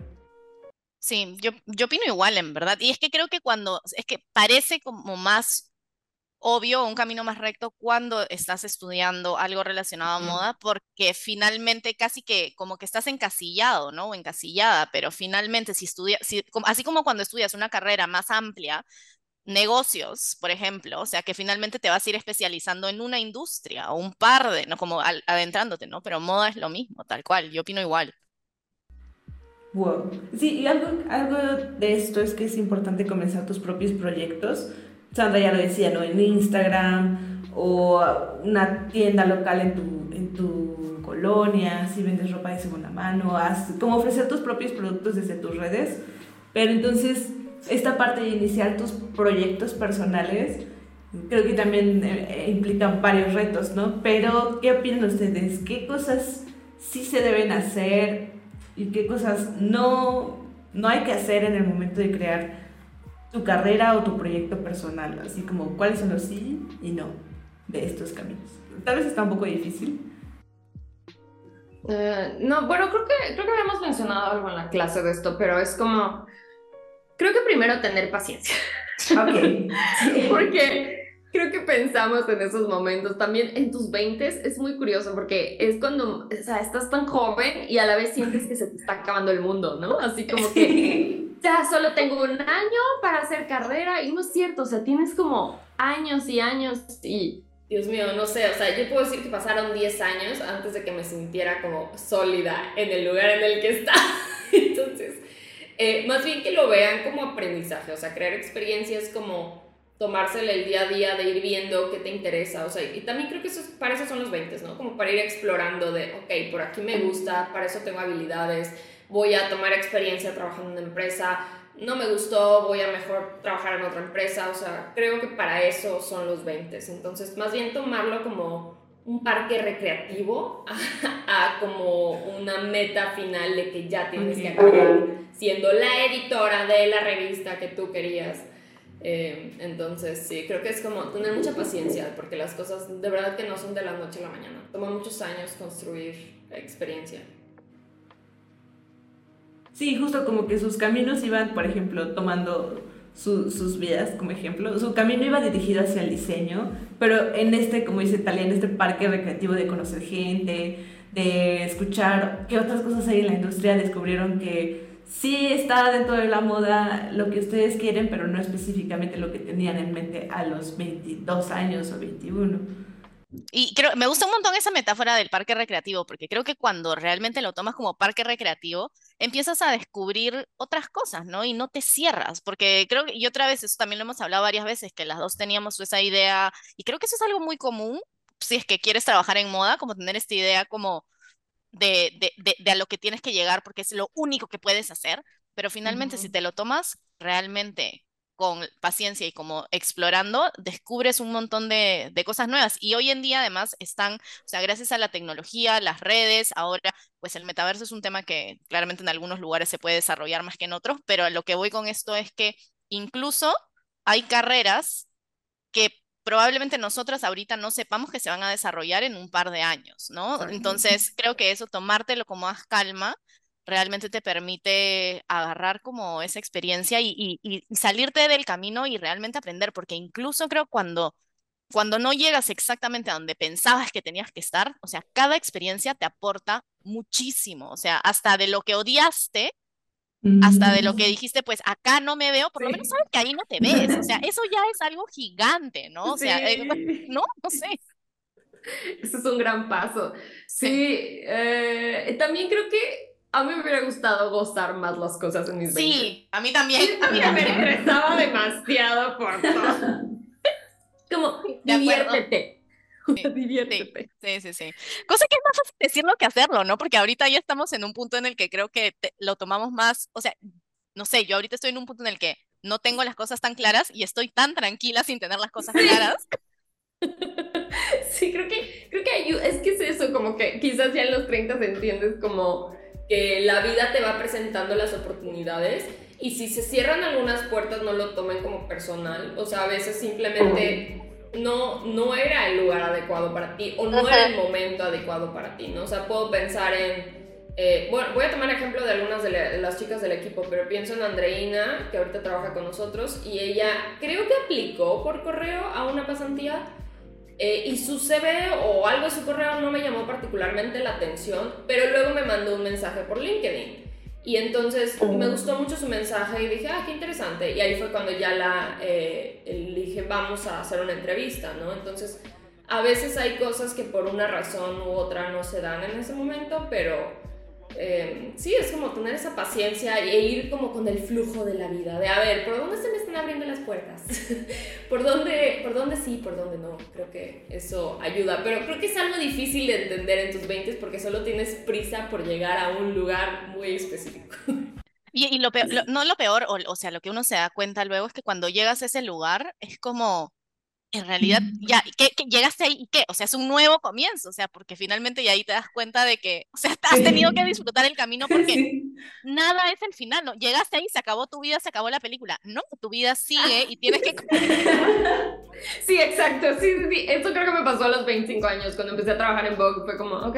Speaker 2: Sí, yo, yo opino igual, en verdad. Y es que creo que cuando, es que parece como más obvio, un camino más recto cuando estás estudiando algo relacionado a moda, porque finalmente casi que como que estás encasillado, ¿no? O encasillada, pero finalmente si estudias, si, así como cuando estudias una carrera más amplia, negocios, por ejemplo, o sea, que finalmente te vas a ir especializando en una industria o un par de, no como adentrándote, ¿no? Pero moda es lo mismo, tal cual, yo opino igual.
Speaker 1: Wow. Sí, y algo, algo de esto es que es importante comenzar tus propios proyectos Sandra ya lo decía, ¿no? En Instagram o una tienda local en tu, en tu colonia, si vendes ropa de segunda mano, haz, como ofrecer tus propios productos desde tus redes. Pero entonces, esta parte de iniciar tus proyectos personales, creo que también eh, eh, implican varios retos, ¿no? Pero, ¿qué opinan ustedes? ¿Qué cosas sí se deben hacer y qué cosas no, no hay que hacer en el momento de crear tu carrera o tu proyecto personal, así como cuáles son los sí y no de estos caminos. Tal vez está un poco difícil.
Speaker 4: Eh, no, bueno, creo que, creo que habíamos mencionado algo en la clase de esto, pero es como, creo que primero tener paciencia.
Speaker 1: Ok.
Speaker 4: porque creo que pensamos en esos momentos. También en tus 20 es muy curioso porque es cuando, o sea, estás tan joven y a la vez sientes que se te está acabando el mundo, ¿no? Así como que ya solo tengo un año para hacer carrera y no es cierto, o sea, tienes como años y años y...
Speaker 3: Dios mío, no sé, o sea, yo puedo decir que pasaron 10 años antes de que me sintiera como sólida en el lugar en el que está. Entonces, eh, más bien que lo vean como aprendizaje, o sea, crear experiencias como tomárselo el día a día de ir viendo qué te interesa, o sea, y también creo que eso, para eso son los 20, ¿no? Como para ir explorando de, ok, por aquí me gusta, para eso tengo habilidades, voy a tomar experiencia trabajando en una empresa, no me gustó, voy a mejor trabajar en otra empresa, o sea, creo que para eso son los 20. Entonces, más bien tomarlo como un parque recreativo a, como una meta final de que ya tienes que acabar siendo la editora de la revista que tú querías. Eh, entonces, sí, creo que es como tener mucha paciencia, porque las cosas de verdad que no son de la noche a la mañana. Toma muchos años construir experiencia.
Speaker 1: Sí, justo como que sus caminos iban, por ejemplo, tomando sus vidas como ejemplo. Su camino iba dirigido hacia el diseño, pero en este, como dice Talia, en este parque recreativo de conocer gente, de escuchar qué otras cosas hay en la industria, descubrieron que sí está dentro de la moda lo que ustedes quieren, pero no específicamente lo que tenían en mente a los 22 años o 21.
Speaker 2: Y creo, me gusta un montón esa metáfora del parque recreativo, porque creo que cuando realmente lo tomas como parque recreativo, empiezas a descubrir otras cosas, ¿no? Y no te cierras, porque creo que, y otra vez, eso también lo hemos hablado varias veces, que las dos teníamos esa idea, y creo que eso es algo muy común, si es que quieres trabajar en moda, como tener esta idea como de, de, de, de a lo que tienes que llegar, porque es lo único que puedes hacer, pero finalmente si te lo tomas realmente con paciencia y como explorando, descubres un montón de, cosas nuevas. Y hoy en día además están, o sea, gracias a la tecnología, las redes, ahora pues el metaverso es un tema que claramente en algunos lugares se puede desarrollar más que en otros, pero lo que voy con esto es que incluso hay carreras que probablemente nosotras ahorita no sepamos que se van a desarrollar en un par de años, ¿no? Entonces creo que eso, tomártelo como más calma realmente te permite agarrar como esa experiencia y, salirte del camino y realmente aprender, porque incluso creo cuando, cuando no llegas exactamente a donde pensabas que tenías que estar, o sea, cada experiencia te aporta muchísimo, o sea, hasta de lo que odiaste, hasta de lo que mm. dijiste, pues acá no me veo, por lo menos sabes que ahí no te ves, o sea, eso ya es algo gigante, ¿no? O sea, eh, no, no sé.
Speaker 4: Eso es un gran paso. Sí, eh, también creo que a mí me hubiera gustado gozar más las cosas en mis 20.
Speaker 2: Sí, a mí también. A mí me
Speaker 3: estresaba demasiado por todo.
Speaker 4: Como, diviértete.
Speaker 3: diviértete.
Speaker 2: Sí, sí, sí. Cosa que es más fácil decirlo que hacerlo, ¿no? Porque ahorita ya estamos en un punto en el que creo que lo tomamos más, o sea, no sé, yo ahorita estoy en un punto en el que no tengo las cosas tan claras y estoy tan tranquila sin tener las cosas claras.
Speaker 3: Sí, creo que, creo que es que es eso, como que quizás ya en los 30 se entiendes como que la vida te va presentando las oportunidades y si se cierran algunas puertas no lo tomen como personal, o sea, a veces simplemente no, no era el lugar adecuado para ti o no era el momento adecuado para ti, ¿no? O sea, puedo pensar en... Eh, bueno, voy a tomar ejemplo de algunas de, las chicas del equipo, pero pienso en Andreina, que ahorita trabaja con nosotros, y ella creo que aplicó por correo a una pasantía eh, y su CV o algo de su correo no me llamó particularmente la atención, pero luego me mandó un mensaje por LinkedIn. Y entonces me oh. gustó mucho su mensaje y dije, ah, qué interesante. Y ahí fue cuando ya la eh, le dije, vamos a hacer una entrevista, ¿no? Entonces, a veces hay cosas que por una razón u otra no se dan en ese momento, pero eh, sí, es como tener esa paciencia e ir como con el flujo de la vida, de a ver, ¿por dónde se me están abriendo las puertas? ¿Por dónde, ¿Por dónde sí, por dónde no? Creo que eso ayuda, pero creo que es algo difícil de entender en tus 20 porque solo tienes prisa por llegar a un lugar muy específico.
Speaker 2: Y, y lo peor, no lo peor, o, o sea, lo que uno se da cuenta luego es que cuando llegas a ese lugar es como en realidad ya, ¿qué, llegaste ahí y qué? O sea, es un nuevo comienzo, o sea, porque finalmente ya ahí te das cuenta de que, o sea, has tenido que disfrutar el camino porque nada es el final, ¿no? Llegaste ahí, se acabó tu vida, se acabó la película. No, tu vida sigue y tienes que...
Speaker 3: sí, exacto, sí, sí, sí. Esto creo que me pasó a los 25 años, cuando empecé a trabajar en Vogue, fue como, ok,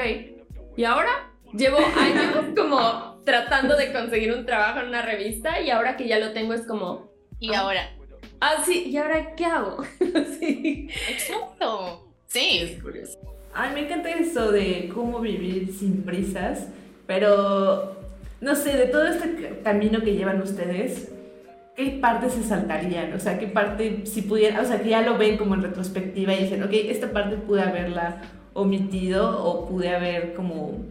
Speaker 3: ¿y ahora? Llevo años como tratando de conseguir un trabajo en una revista y ahora que ya lo tengo es como...
Speaker 2: ¿Y ahora?
Speaker 3: Ah, sí, ¿y ahora qué hago?
Speaker 2: sí. Exacto. Sí.
Speaker 1: Es curioso. Ay, me encanta eso de cómo vivir sin prisas, pero no sé, de todo este camino que llevan ustedes, ¿qué parte se saltarían? O sea, ¿qué parte, si pudieran, o sea, que ya lo ven como en retrospectiva y dicen, ok, esta parte pude haberla omitido o pude haber como,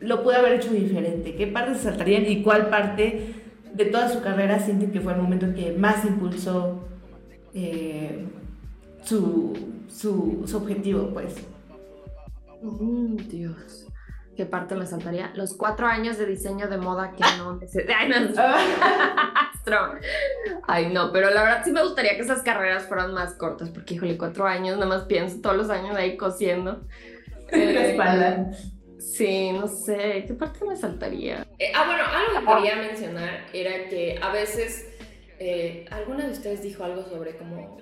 Speaker 1: lo pude haber hecho diferente? ¿Qué parte se saltarían y cuál parte de toda su carrera sienten que fue el momento que más impulsó eh, su, su, su, objetivo, pues.
Speaker 3: Mm, Dios. ¿Qué parte me saltaría? Los cuatro años de diseño de moda que no... Ay, no. Ay, no, pero la verdad sí me gustaría que esas carreras fueran más cortas, porque, híjole, cuatro años, nada más pienso todos los años ahí cosiendo.
Speaker 1: la espalda.
Speaker 3: Sí, no sé, ¿qué parte me saltaría?
Speaker 5: Eh, ah, bueno, algo que quería mencionar era que a veces, eh, alguna de ustedes dijo algo sobre cómo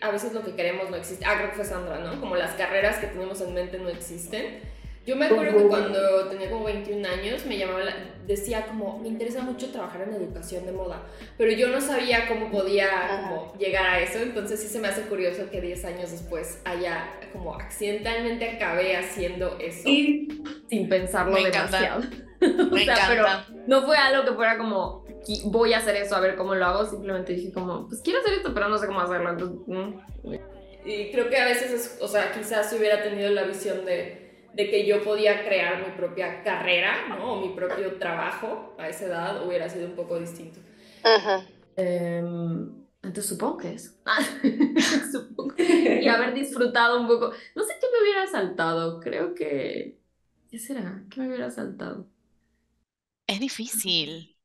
Speaker 5: a veces lo que queremos no existe. Ah, creo que fue Sandra, ¿no? Como las carreras que tenemos en mente no existen. Yo me acuerdo que cuando tenía como 21 años me llamaba, decía como, me interesa mucho trabajar en educación de moda, pero yo no sabía cómo podía como llegar a eso, entonces sí se me hace curioso que 10 años después haya como accidentalmente acabé haciendo eso.
Speaker 3: Y sin pensarlo demasiado. o sea, pero no fue algo que fuera como, voy a hacer eso, a ver cómo lo hago, simplemente dije como, pues quiero hacer esto, pero no sé cómo hacerlo, entonces... Mm.
Speaker 5: Y creo que a veces, es, o sea, quizás si hubiera tenido la visión de de que yo podía crear mi propia carrera, ¿no? O mi propio trabajo a esa edad hubiera sido un poco distinto.
Speaker 3: Em, entonces supongo que es. supongo. Y haber disfrutado un poco. No sé qué me hubiera saltado. Creo que. ¿Qué será? ¿Qué me hubiera saltado?
Speaker 2: Es difícil.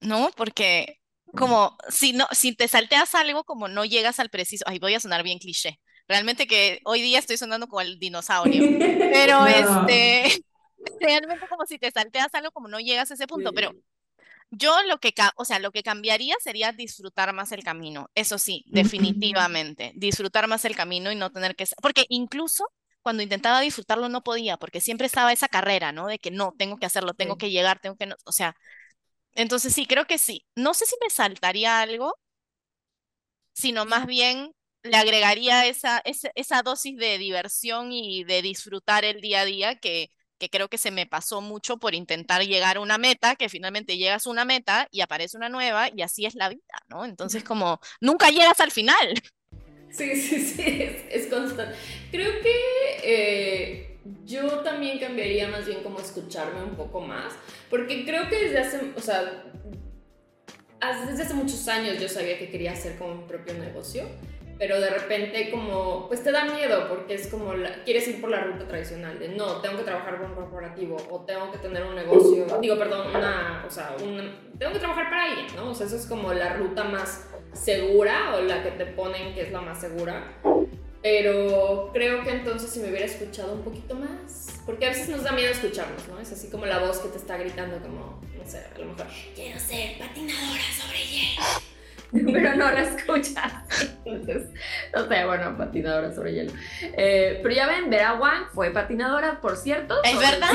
Speaker 2: ¿No? Porque como si no, si te salteas algo, como no llegas al preciso. Ay, voy a sonar bien cliché. Realmente que hoy día estoy sonando como el dinosaurio. Pero este, realmente como si te salteas algo, como no llegas a ese punto. Pero yo lo que, o sea, lo que cambiaría sería disfrutar más el camino. Eso sí, definitivamente. Disfrutar más el camino y no tener que... Porque incluso cuando intentaba disfrutarlo no podía, porque siempre estaba esa carrera, ¿no? De que no, tengo que hacerlo, tengo que llegar, tengo que... No, o sea, entonces sí, creo que sí. No sé si me saltaría algo, sino más bien le agregaría esa, esa, dosis de diversión y de disfrutar el día a día que, que creo que se me pasó mucho por intentar llegar a una meta, que finalmente llegas a una meta y aparece una nueva y así es la vida, ¿no? Entonces como nunca llegas al final.
Speaker 5: Sí, sí, sí, es, constante. Creo que eh, yo también cambiaría más bien como escucharme un poco más, porque creo que desde hace, o sea, desde hace muchos años yo sabía que quería hacer como mi propio negocio
Speaker 3: pero de repente como, pues te da miedo porque es como, quieres ir por la ruta tradicional de no, tengo que trabajar con un corporativo o tengo que tener un negocio, digo, perdón, una, o sea, tengo que trabajar para alguien, ¿no? O sea, eso es como la ruta más segura o la que te ponen que es la más segura. Pero creo que entonces si me hubiera escuchado un poquito más, porque a veces nos da miedo escucharnos, ¿no? Es así como la voz que te está gritando como, no sé, a lo mejor, quiero ser patinadora sobre hielo.
Speaker 4: pero no la escuchas. Entonces, no sé, bueno, patinadora sobre hielo. Eh, pero ya ven, Vera Wang fue patinadora, por cierto.
Speaker 2: ¿Es verdad?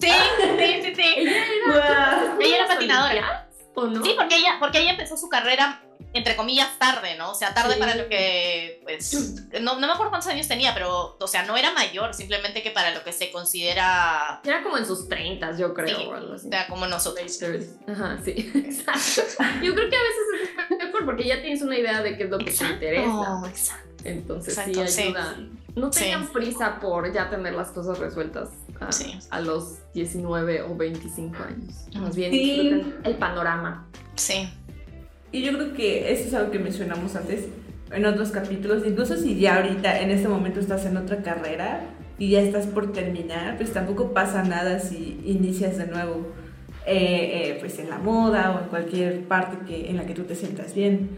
Speaker 2: Sí, sí, sí, sí. Ella era, ella era patinadora. ¿O no? Sí, porque ella, porque ella empezó su carrera entre comillas, tarde, ¿no? O sea, tarde para lo que, pues, no, no, me acuerdo cuántos años tenía, pero, o sea, no era mayor, simplemente que para lo que se considera...
Speaker 4: Era como en sus 30, yo creo.
Speaker 2: Sí, o, sea, como nosotros.
Speaker 4: Ajá, sí, exacto. Yo creo que a veces es mejor porque ya tienes una idea de qué es lo que te interesa. exacto. Entonces sí ayuda. No tengan prisa por ya tener las cosas resueltas a, a, los 19 o 25 años. Más bien disfruten el panorama.
Speaker 2: Sí.
Speaker 1: Y yo creo que eso es algo que mencionamos antes en otros capítulos. Incluso si ya ahorita en este momento estás en otra carrera y ya estás por terminar, pues tampoco pasa nada si inicias de nuevo eh, eh, pues en la moda o en cualquier parte que, en la que tú te sientas bien.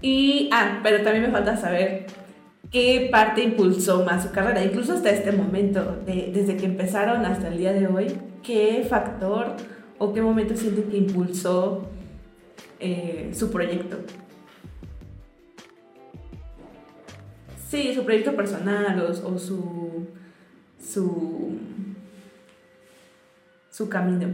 Speaker 1: Y, ah, pero también me falta saber qué parte impulsó más su carrera, incluso hasta este momento, desde que empezaron hasta el día de hoy, qué factor o qué momento sienten que impulsó eh, su proyecto. Sí, su proyecto personal o, su, su, su camino.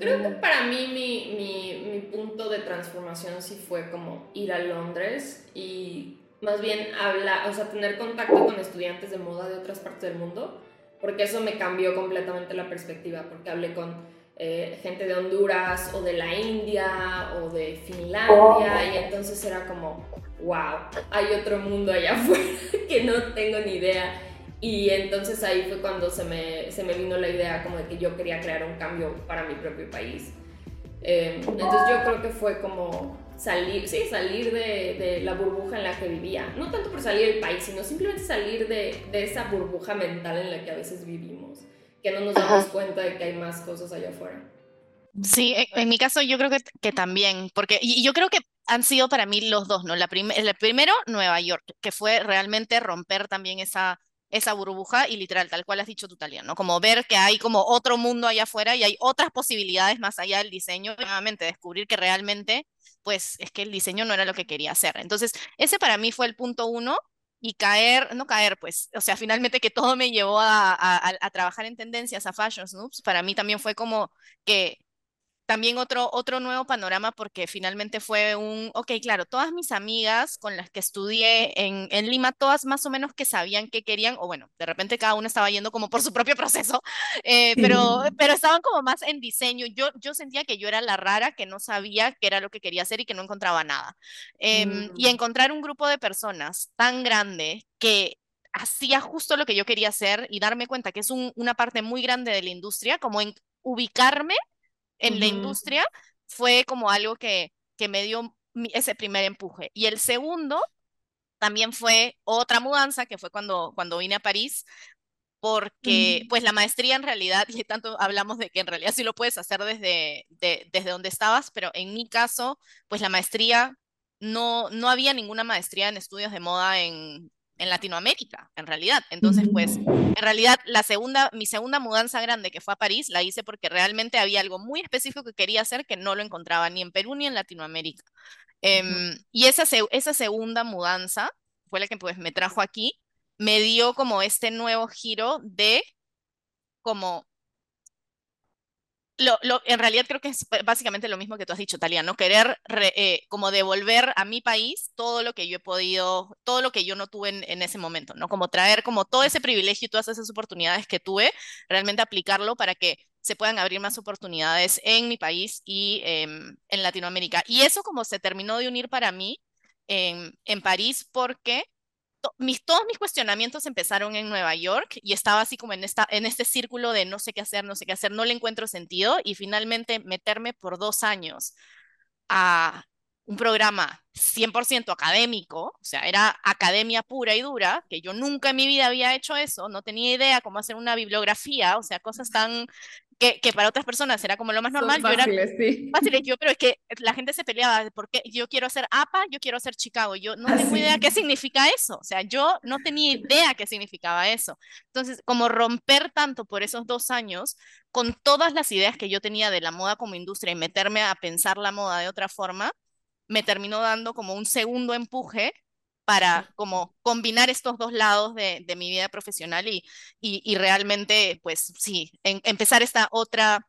Speaker 3: Creo que para mí mi, mi, mi, punto de transformación sí fue como ir a Londres y más bien hablar, o sea, tener contacto con estudiantes de moda de otras partes del mundo, porque eso me cambió completamente la perspectiva, porque hablé con eh, gente de Honduras o de la India o de Finlandia y entonces era como, wow, hay otro mundo allá afuera que no tengo ni idea. Y entonces ahí fue cuando se me, se me vino la idea como de que yo quería crear un cambio para mi propio país. Eh, entonces yo creo que fue como salir, sí, salir de, de, la burbuja en la que vivía. No tanto por salir del país, sino simplemente salir de, de esa burbuja mental en la que a veces vivimos que no nos damos cuenta de que hay más cosas allá afuera.
Speaker 2: Sí, en mi caso yo creo que, que también, porque y yo creo que han sido para mí los dos, ¿no? La el primero, Nueva York, que fue realmente romper también esa, esa burbuja y literal, tal cual has dicho tú, Talia, ¿no? Como ver que hay como otro mundo allá afuera y hay otras posibilidades más allá del diseño y nuevamente descubrir que realmente, pues, es que el diseño no era lo que quería hacer. Entonces, ese para mí fue el punto uno y caer, no caer, pues, o sea, finalmente que todo me llevó a, a, trabajar en tendencias, a Fashion Snoops, para mí también fue como que también otro, otro nuevo panorama porque finalmente fue un, ok, claro, todas mis amigas con las que estudié en, en, Lima, todas más o menos que sabían qué querían, o bueno, de repente cada una estaba yendo como por su propio proceso, eh, pero, pero estaban como más en diseño. Yo, yo sentía que yo era la rara que no sabía qué era lo que quería hacer y que no encontraba nada. Y mm. encontrar un grupo de personas tan grande que hacía justo lo que yo quería hacer y darme cuenta que es un, una parte muy grande de la industria, como en ubicarme en la industria fue como algo que, que me dio ese primer empuje. Y el segundo también fue otra mudanza, que fue cuando, cuando vine a París, porque pues la maestría en realidad, y tanto hablamos de que en realidad sí lo puedes hacer desde, desde donde estabas, pero en mi caso, pues la maestría, no, no había ninguna maestría en estudios de moda en, en Latinoamérica, en realidad. Entonces, pues, en realidad, la segunda, mi segunda mudanza grande que fue a París, la hice porque realmente había algo muy específico que quería hacer que no lo encontraba ni en Perú ni en Latinoamérica. Em, y esa, esa segunda mudanza fue la que pues me trajo aquí, me dio como este nuevo giro de como lo, en realidad creo que es básicamente lo mismo que tú has dicho, Talia, ¿no? Querer eh, como devolver a mi país todo lo que yo he podido, todo lo que yo no tuve en, en, ese momento, ¿no? Como traer como todo ese privilegio y todas esas oportunidades que tuve, realmente aplicarlo para que se puedan abrir más oportunidades en mi país y em, en Latinoamérica. Y eso como se terminó de unir para mí en, en París porque mis, todos mis cuestionamientos empezaron en Nueva York y estaba así como en, esta, en este círculo de no sé qué hacer, no sé qué hacer, no le encuentro sentido y finalmente meterme por dos años a un programa 100% académico, o sea, era academia pura y dura, que yo nunca en mi vida había hecho eso, no tenía idea cómo hacer una bibliografía, o sea, cosas tan que, que, para otras personas era como lo más normal.
Speaker 3: Son fáciles,
Speaker 2: yo era
Speaker 3: sí.
Speaker 2: fáciles, yo, pero es que la gente se peleaba, porque yo quiero hacer APA, yo quiero hacer Chicago, yo no tengo idea qué significa eso, o sea, yo no tenía idea qué significaba eso. Entonces, como romper tanto por esos dos años, con todas las ideas que yo tenía de la moda como industria y meterme a pensar la moda de otra forma, me terminó dando como un segundo empuje para como combinar estos dos lados de, de mi vida profesional y, y, y, realmente, pues sí, en, empezar esta otra,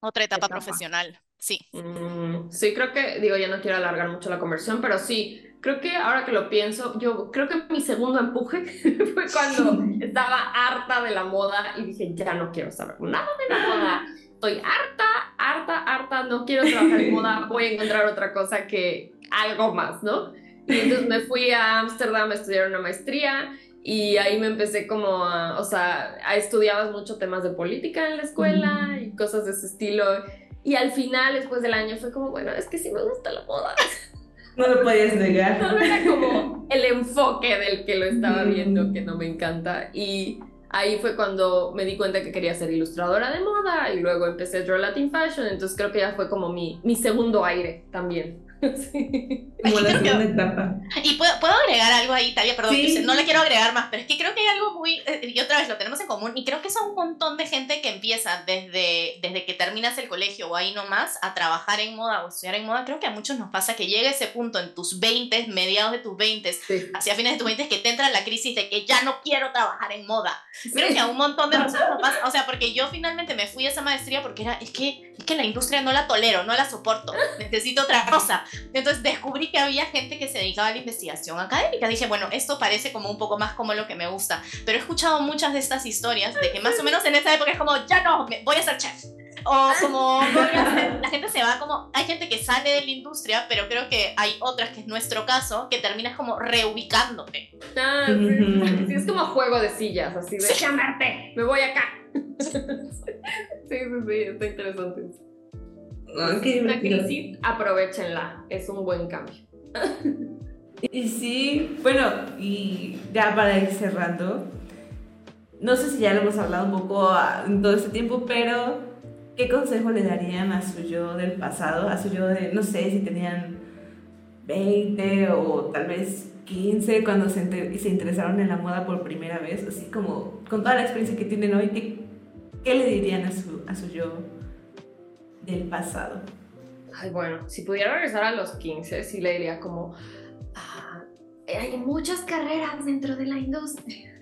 Speaker 2: otra etapa, etapa. profesional. Sí.
Speaker 3: Mm, sí, creo que, digo, ya no quiero alargar mucho la conversión, pero sí, creo que ahora que lo pienso, yo creo que mi segundo empuje fue cuando estaba harta de la moda y dije, ya no quiero saber nada de la moda. Estoy harta, harta, harta, no quiero trabajar en moda, voy a encontrar otra cosa que algo más, ¿no? Y entonces me fui a Ámsterdam a estudiar una maestría y ahí me empecé como a, o sea, a estudiabas mucho temas de política en la escuela mm. y cosas de ese estilo. Y al final, después del año, fue como, bueno, es que sí me gusta la moda.
Speaker 1: No lo podías negar.
Speaker 3: No, era como el enfoque del que lo estaba viendo, que no me encanta. Y ahí fue cuando me di cuenta que quería ser ilustradora de moda y luego empecé a Draw Latin Fashion. Entonces creo que ya fue como mi, mi segundo aire también.
Speaker 1: Sí. Como la segunda etapa.
Speaker 2: Y puedo, puedo, agregar algo ahí, Talia, perdón, sí. no le quiero agregar más, pero es que creo que hay algo muy, eh, y otra vez lo tenemos en común, y creo que son un montón de gente que empieza desde, desde que terminas el colegio o ahí nomás a trabajar en moda o estudiar en moda. Creo que a muchos nos pasa que llega ese punto en tus 20, mediados de tus 20, sí. hacia fines de tus 20, que te entra la crisis de que ya no quiero trabajar en moda. Sí. Creo que a un montón de personas nos pasa, o sea, porque yo finalmente me fui a esa maestría porque era, es que, es que la industria no la tolero, no la soporto, necesito otra cosa. Entonces descubrí que había gente que se dedicaba a la investigación académica. Dije, bueno, esto parece como un poco más como lo que me gusta. Pero he escuchado muchas de estas historias de que más o menos en esa época es como, ya no, voy a ser chef. O como, la gente se va como, hay gente que sale de la industria, pero creo que hay otras, que es nuestro caso, que terminas como reubicándote.
Speaker 3: Ah, sí, es como juego de sillas, así de,
Speaker 2: sí.
Speaker 3: llamarte, me voy acá. sí, sí, sí, está interesante.
Speaker 1: Oh, qué
Speaker 3: una crisis, aprovechenla, es un buen cambio.
Speaker 1: y sí, bueno, y ya para ir cerrando, no sé si ya lo hemos hablado un poco en todo este tiempo, pero ¿qué consejo le darían a su yo del pasado? A su yo de, no sé, si tenían 20 o tal vez 15 cuando se, se interesaron en la moda por primera vez, así como con toda la experiencia que tienen hoy, ¿qué, qué le dirían a su, a su yo del pasado?
Speaker 3: Ay, bueno, si pudiera regresar a los 15, sí le diría como, ah, hay muchas carreras dentro de la industria.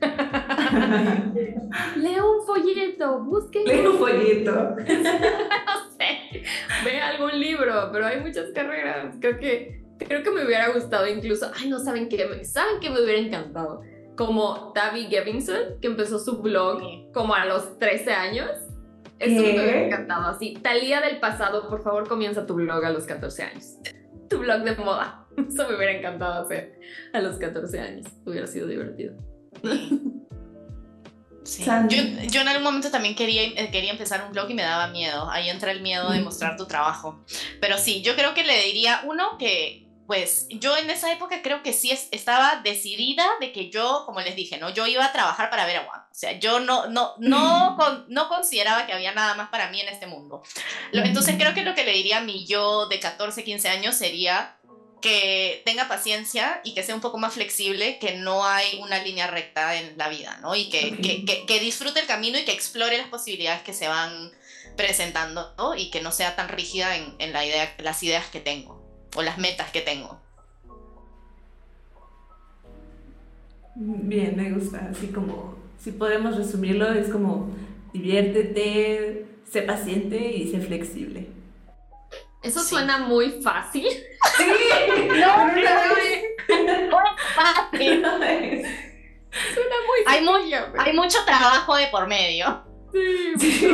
Speaker 3: Lea un folleto, busque.
Speaker 1: Lea un folleto.
Speaker 3: no sé, ve algún libro, pero hay muchas carreras. Creo que, creo que me hubiera gustado incluso, ay, no saben qué, saben que me hubiera encantado. Como Tavi Gevinson, que empezó su blog como a los 13 años. Eso me hubiera encantado. Así, Talía del pasado, por favor, comienza tu blog a los 14 años. Tu blog de moda. Eso me hubiera encantado hacer a los 14 años. Hubiera sido divertido.
Speaker 2: Sí. Yo, yo, en algún momento también quería, eh, quería empezar un blog y me daba miedo. Ahí entra el miedo de mostrar tu trabajo. Pero sí, yo creo que le diría, uno, que pues yo en esa época creo que sí es, estaba decidida de que yo, como les dije, ¿no? Yo iba a trabajar para ver a Juan. O sea, yo no, no, no, con, no consideraba que había nada más para mí en este mundo. Entonces creo que lo que le diría a mi yo de 14, 15 años sería que tenga paciencia y que sea un poco más flexible, que no hay una línea recta en la vida, ¿no? Y que, que, que, disfrute el camino y que explore las posibilidades que se van presentando ¿no? y que no sea tan rígida en, en la idea, las ideas que tengo o las metas que tengo.
Speaker 1: Bien, me gusta, así como, si podemos resumirlo, es como diviértete, sé paciente y sé flexible.
Speaker 3: Eso sí. suena muy fácil.
Speaker 1: Sí,
Speaker 2: no, no, no es fácil.
Speaker 3: No es. Suena muy
Speaker 2: hay, mucho, hay mucho trabajo de por medio.
Speaker 3: Sí, sí.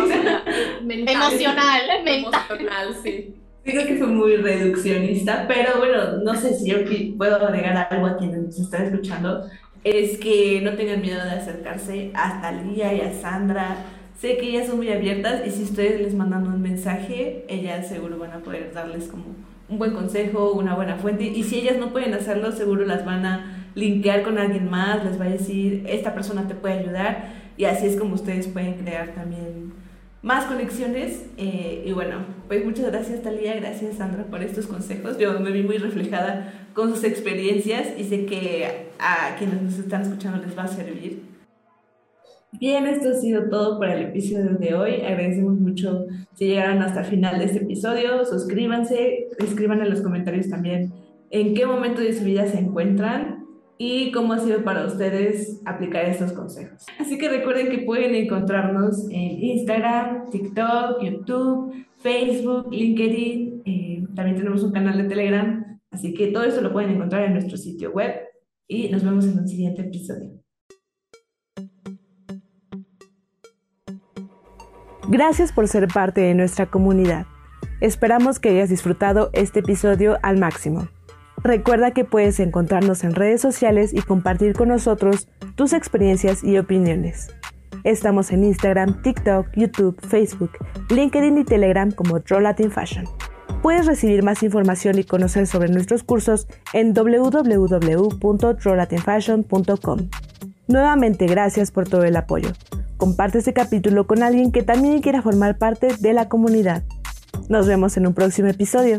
Speaker 2: mental, emocional, mental.
Speaker 3: Emocional, sí.
Speaker 1: Creo que fue muy reduccionista, pero bueno, no sé si yo puedo agregar algo a quienes nos están escuchando. Es que no tengan miedo de acercarse a Talía y a Sandra. Sé que ellas son muy abiertas y si ustedes les mandan un mensaje, ellas seguro van a poder darles como un buen consejo, una buena fuente. Y si ellas no pueden hacerlo, seguro las van a linkear con alguien más, les va a decir, esta persona te puede ayudar. Y así es como ustedes pueden crear también más conexiones. Eh, y bueno, pues muchas gracias Talía, gracias Sandra por estos consejos. Yo me vi muy reflejada con sus experiencias y sé que a quienes nos están escuchando les va a servir. Bien, esto ha sido todo por el episodio de hoy. Agradecemos mucho si llegaron hasta el final de este episodio. Suscríbanse, escriban en los comentarios también en qué momento de su vida se encuentran y cómo ha sido para ustedes aplicar estos consejos. Así que recuerden que pueden encontrarnos en Instagram, TikTok, YouTube, Facebook, LinkedIn. Eh, también tenemos un canal de Telegram. Así que todo eso lo pueden encontrar en nuestro sitio web y nos vemos en un siguiente episodio. Gracias por ser parte de nuestra comunidad. Esperamos que hayas disfrutado este episodio al máximo. Recuerda que puedes encontrarnos en redes sociales y compartir con nosotros tus experiencias y opiniones. Estamos en Instagram, TikTok, YouTube, Facebook, LinkedIn y Telegram como Latin Fashion. Puedes recibir más información y conocer sobre nuestros cursos en www.trolatinfashion.com. Nuevamente gracias por todo el apoyo. Comparte este capítulo con alguien que también quiera formar parte de la comunidad. Nos vemos en un próximo episodio.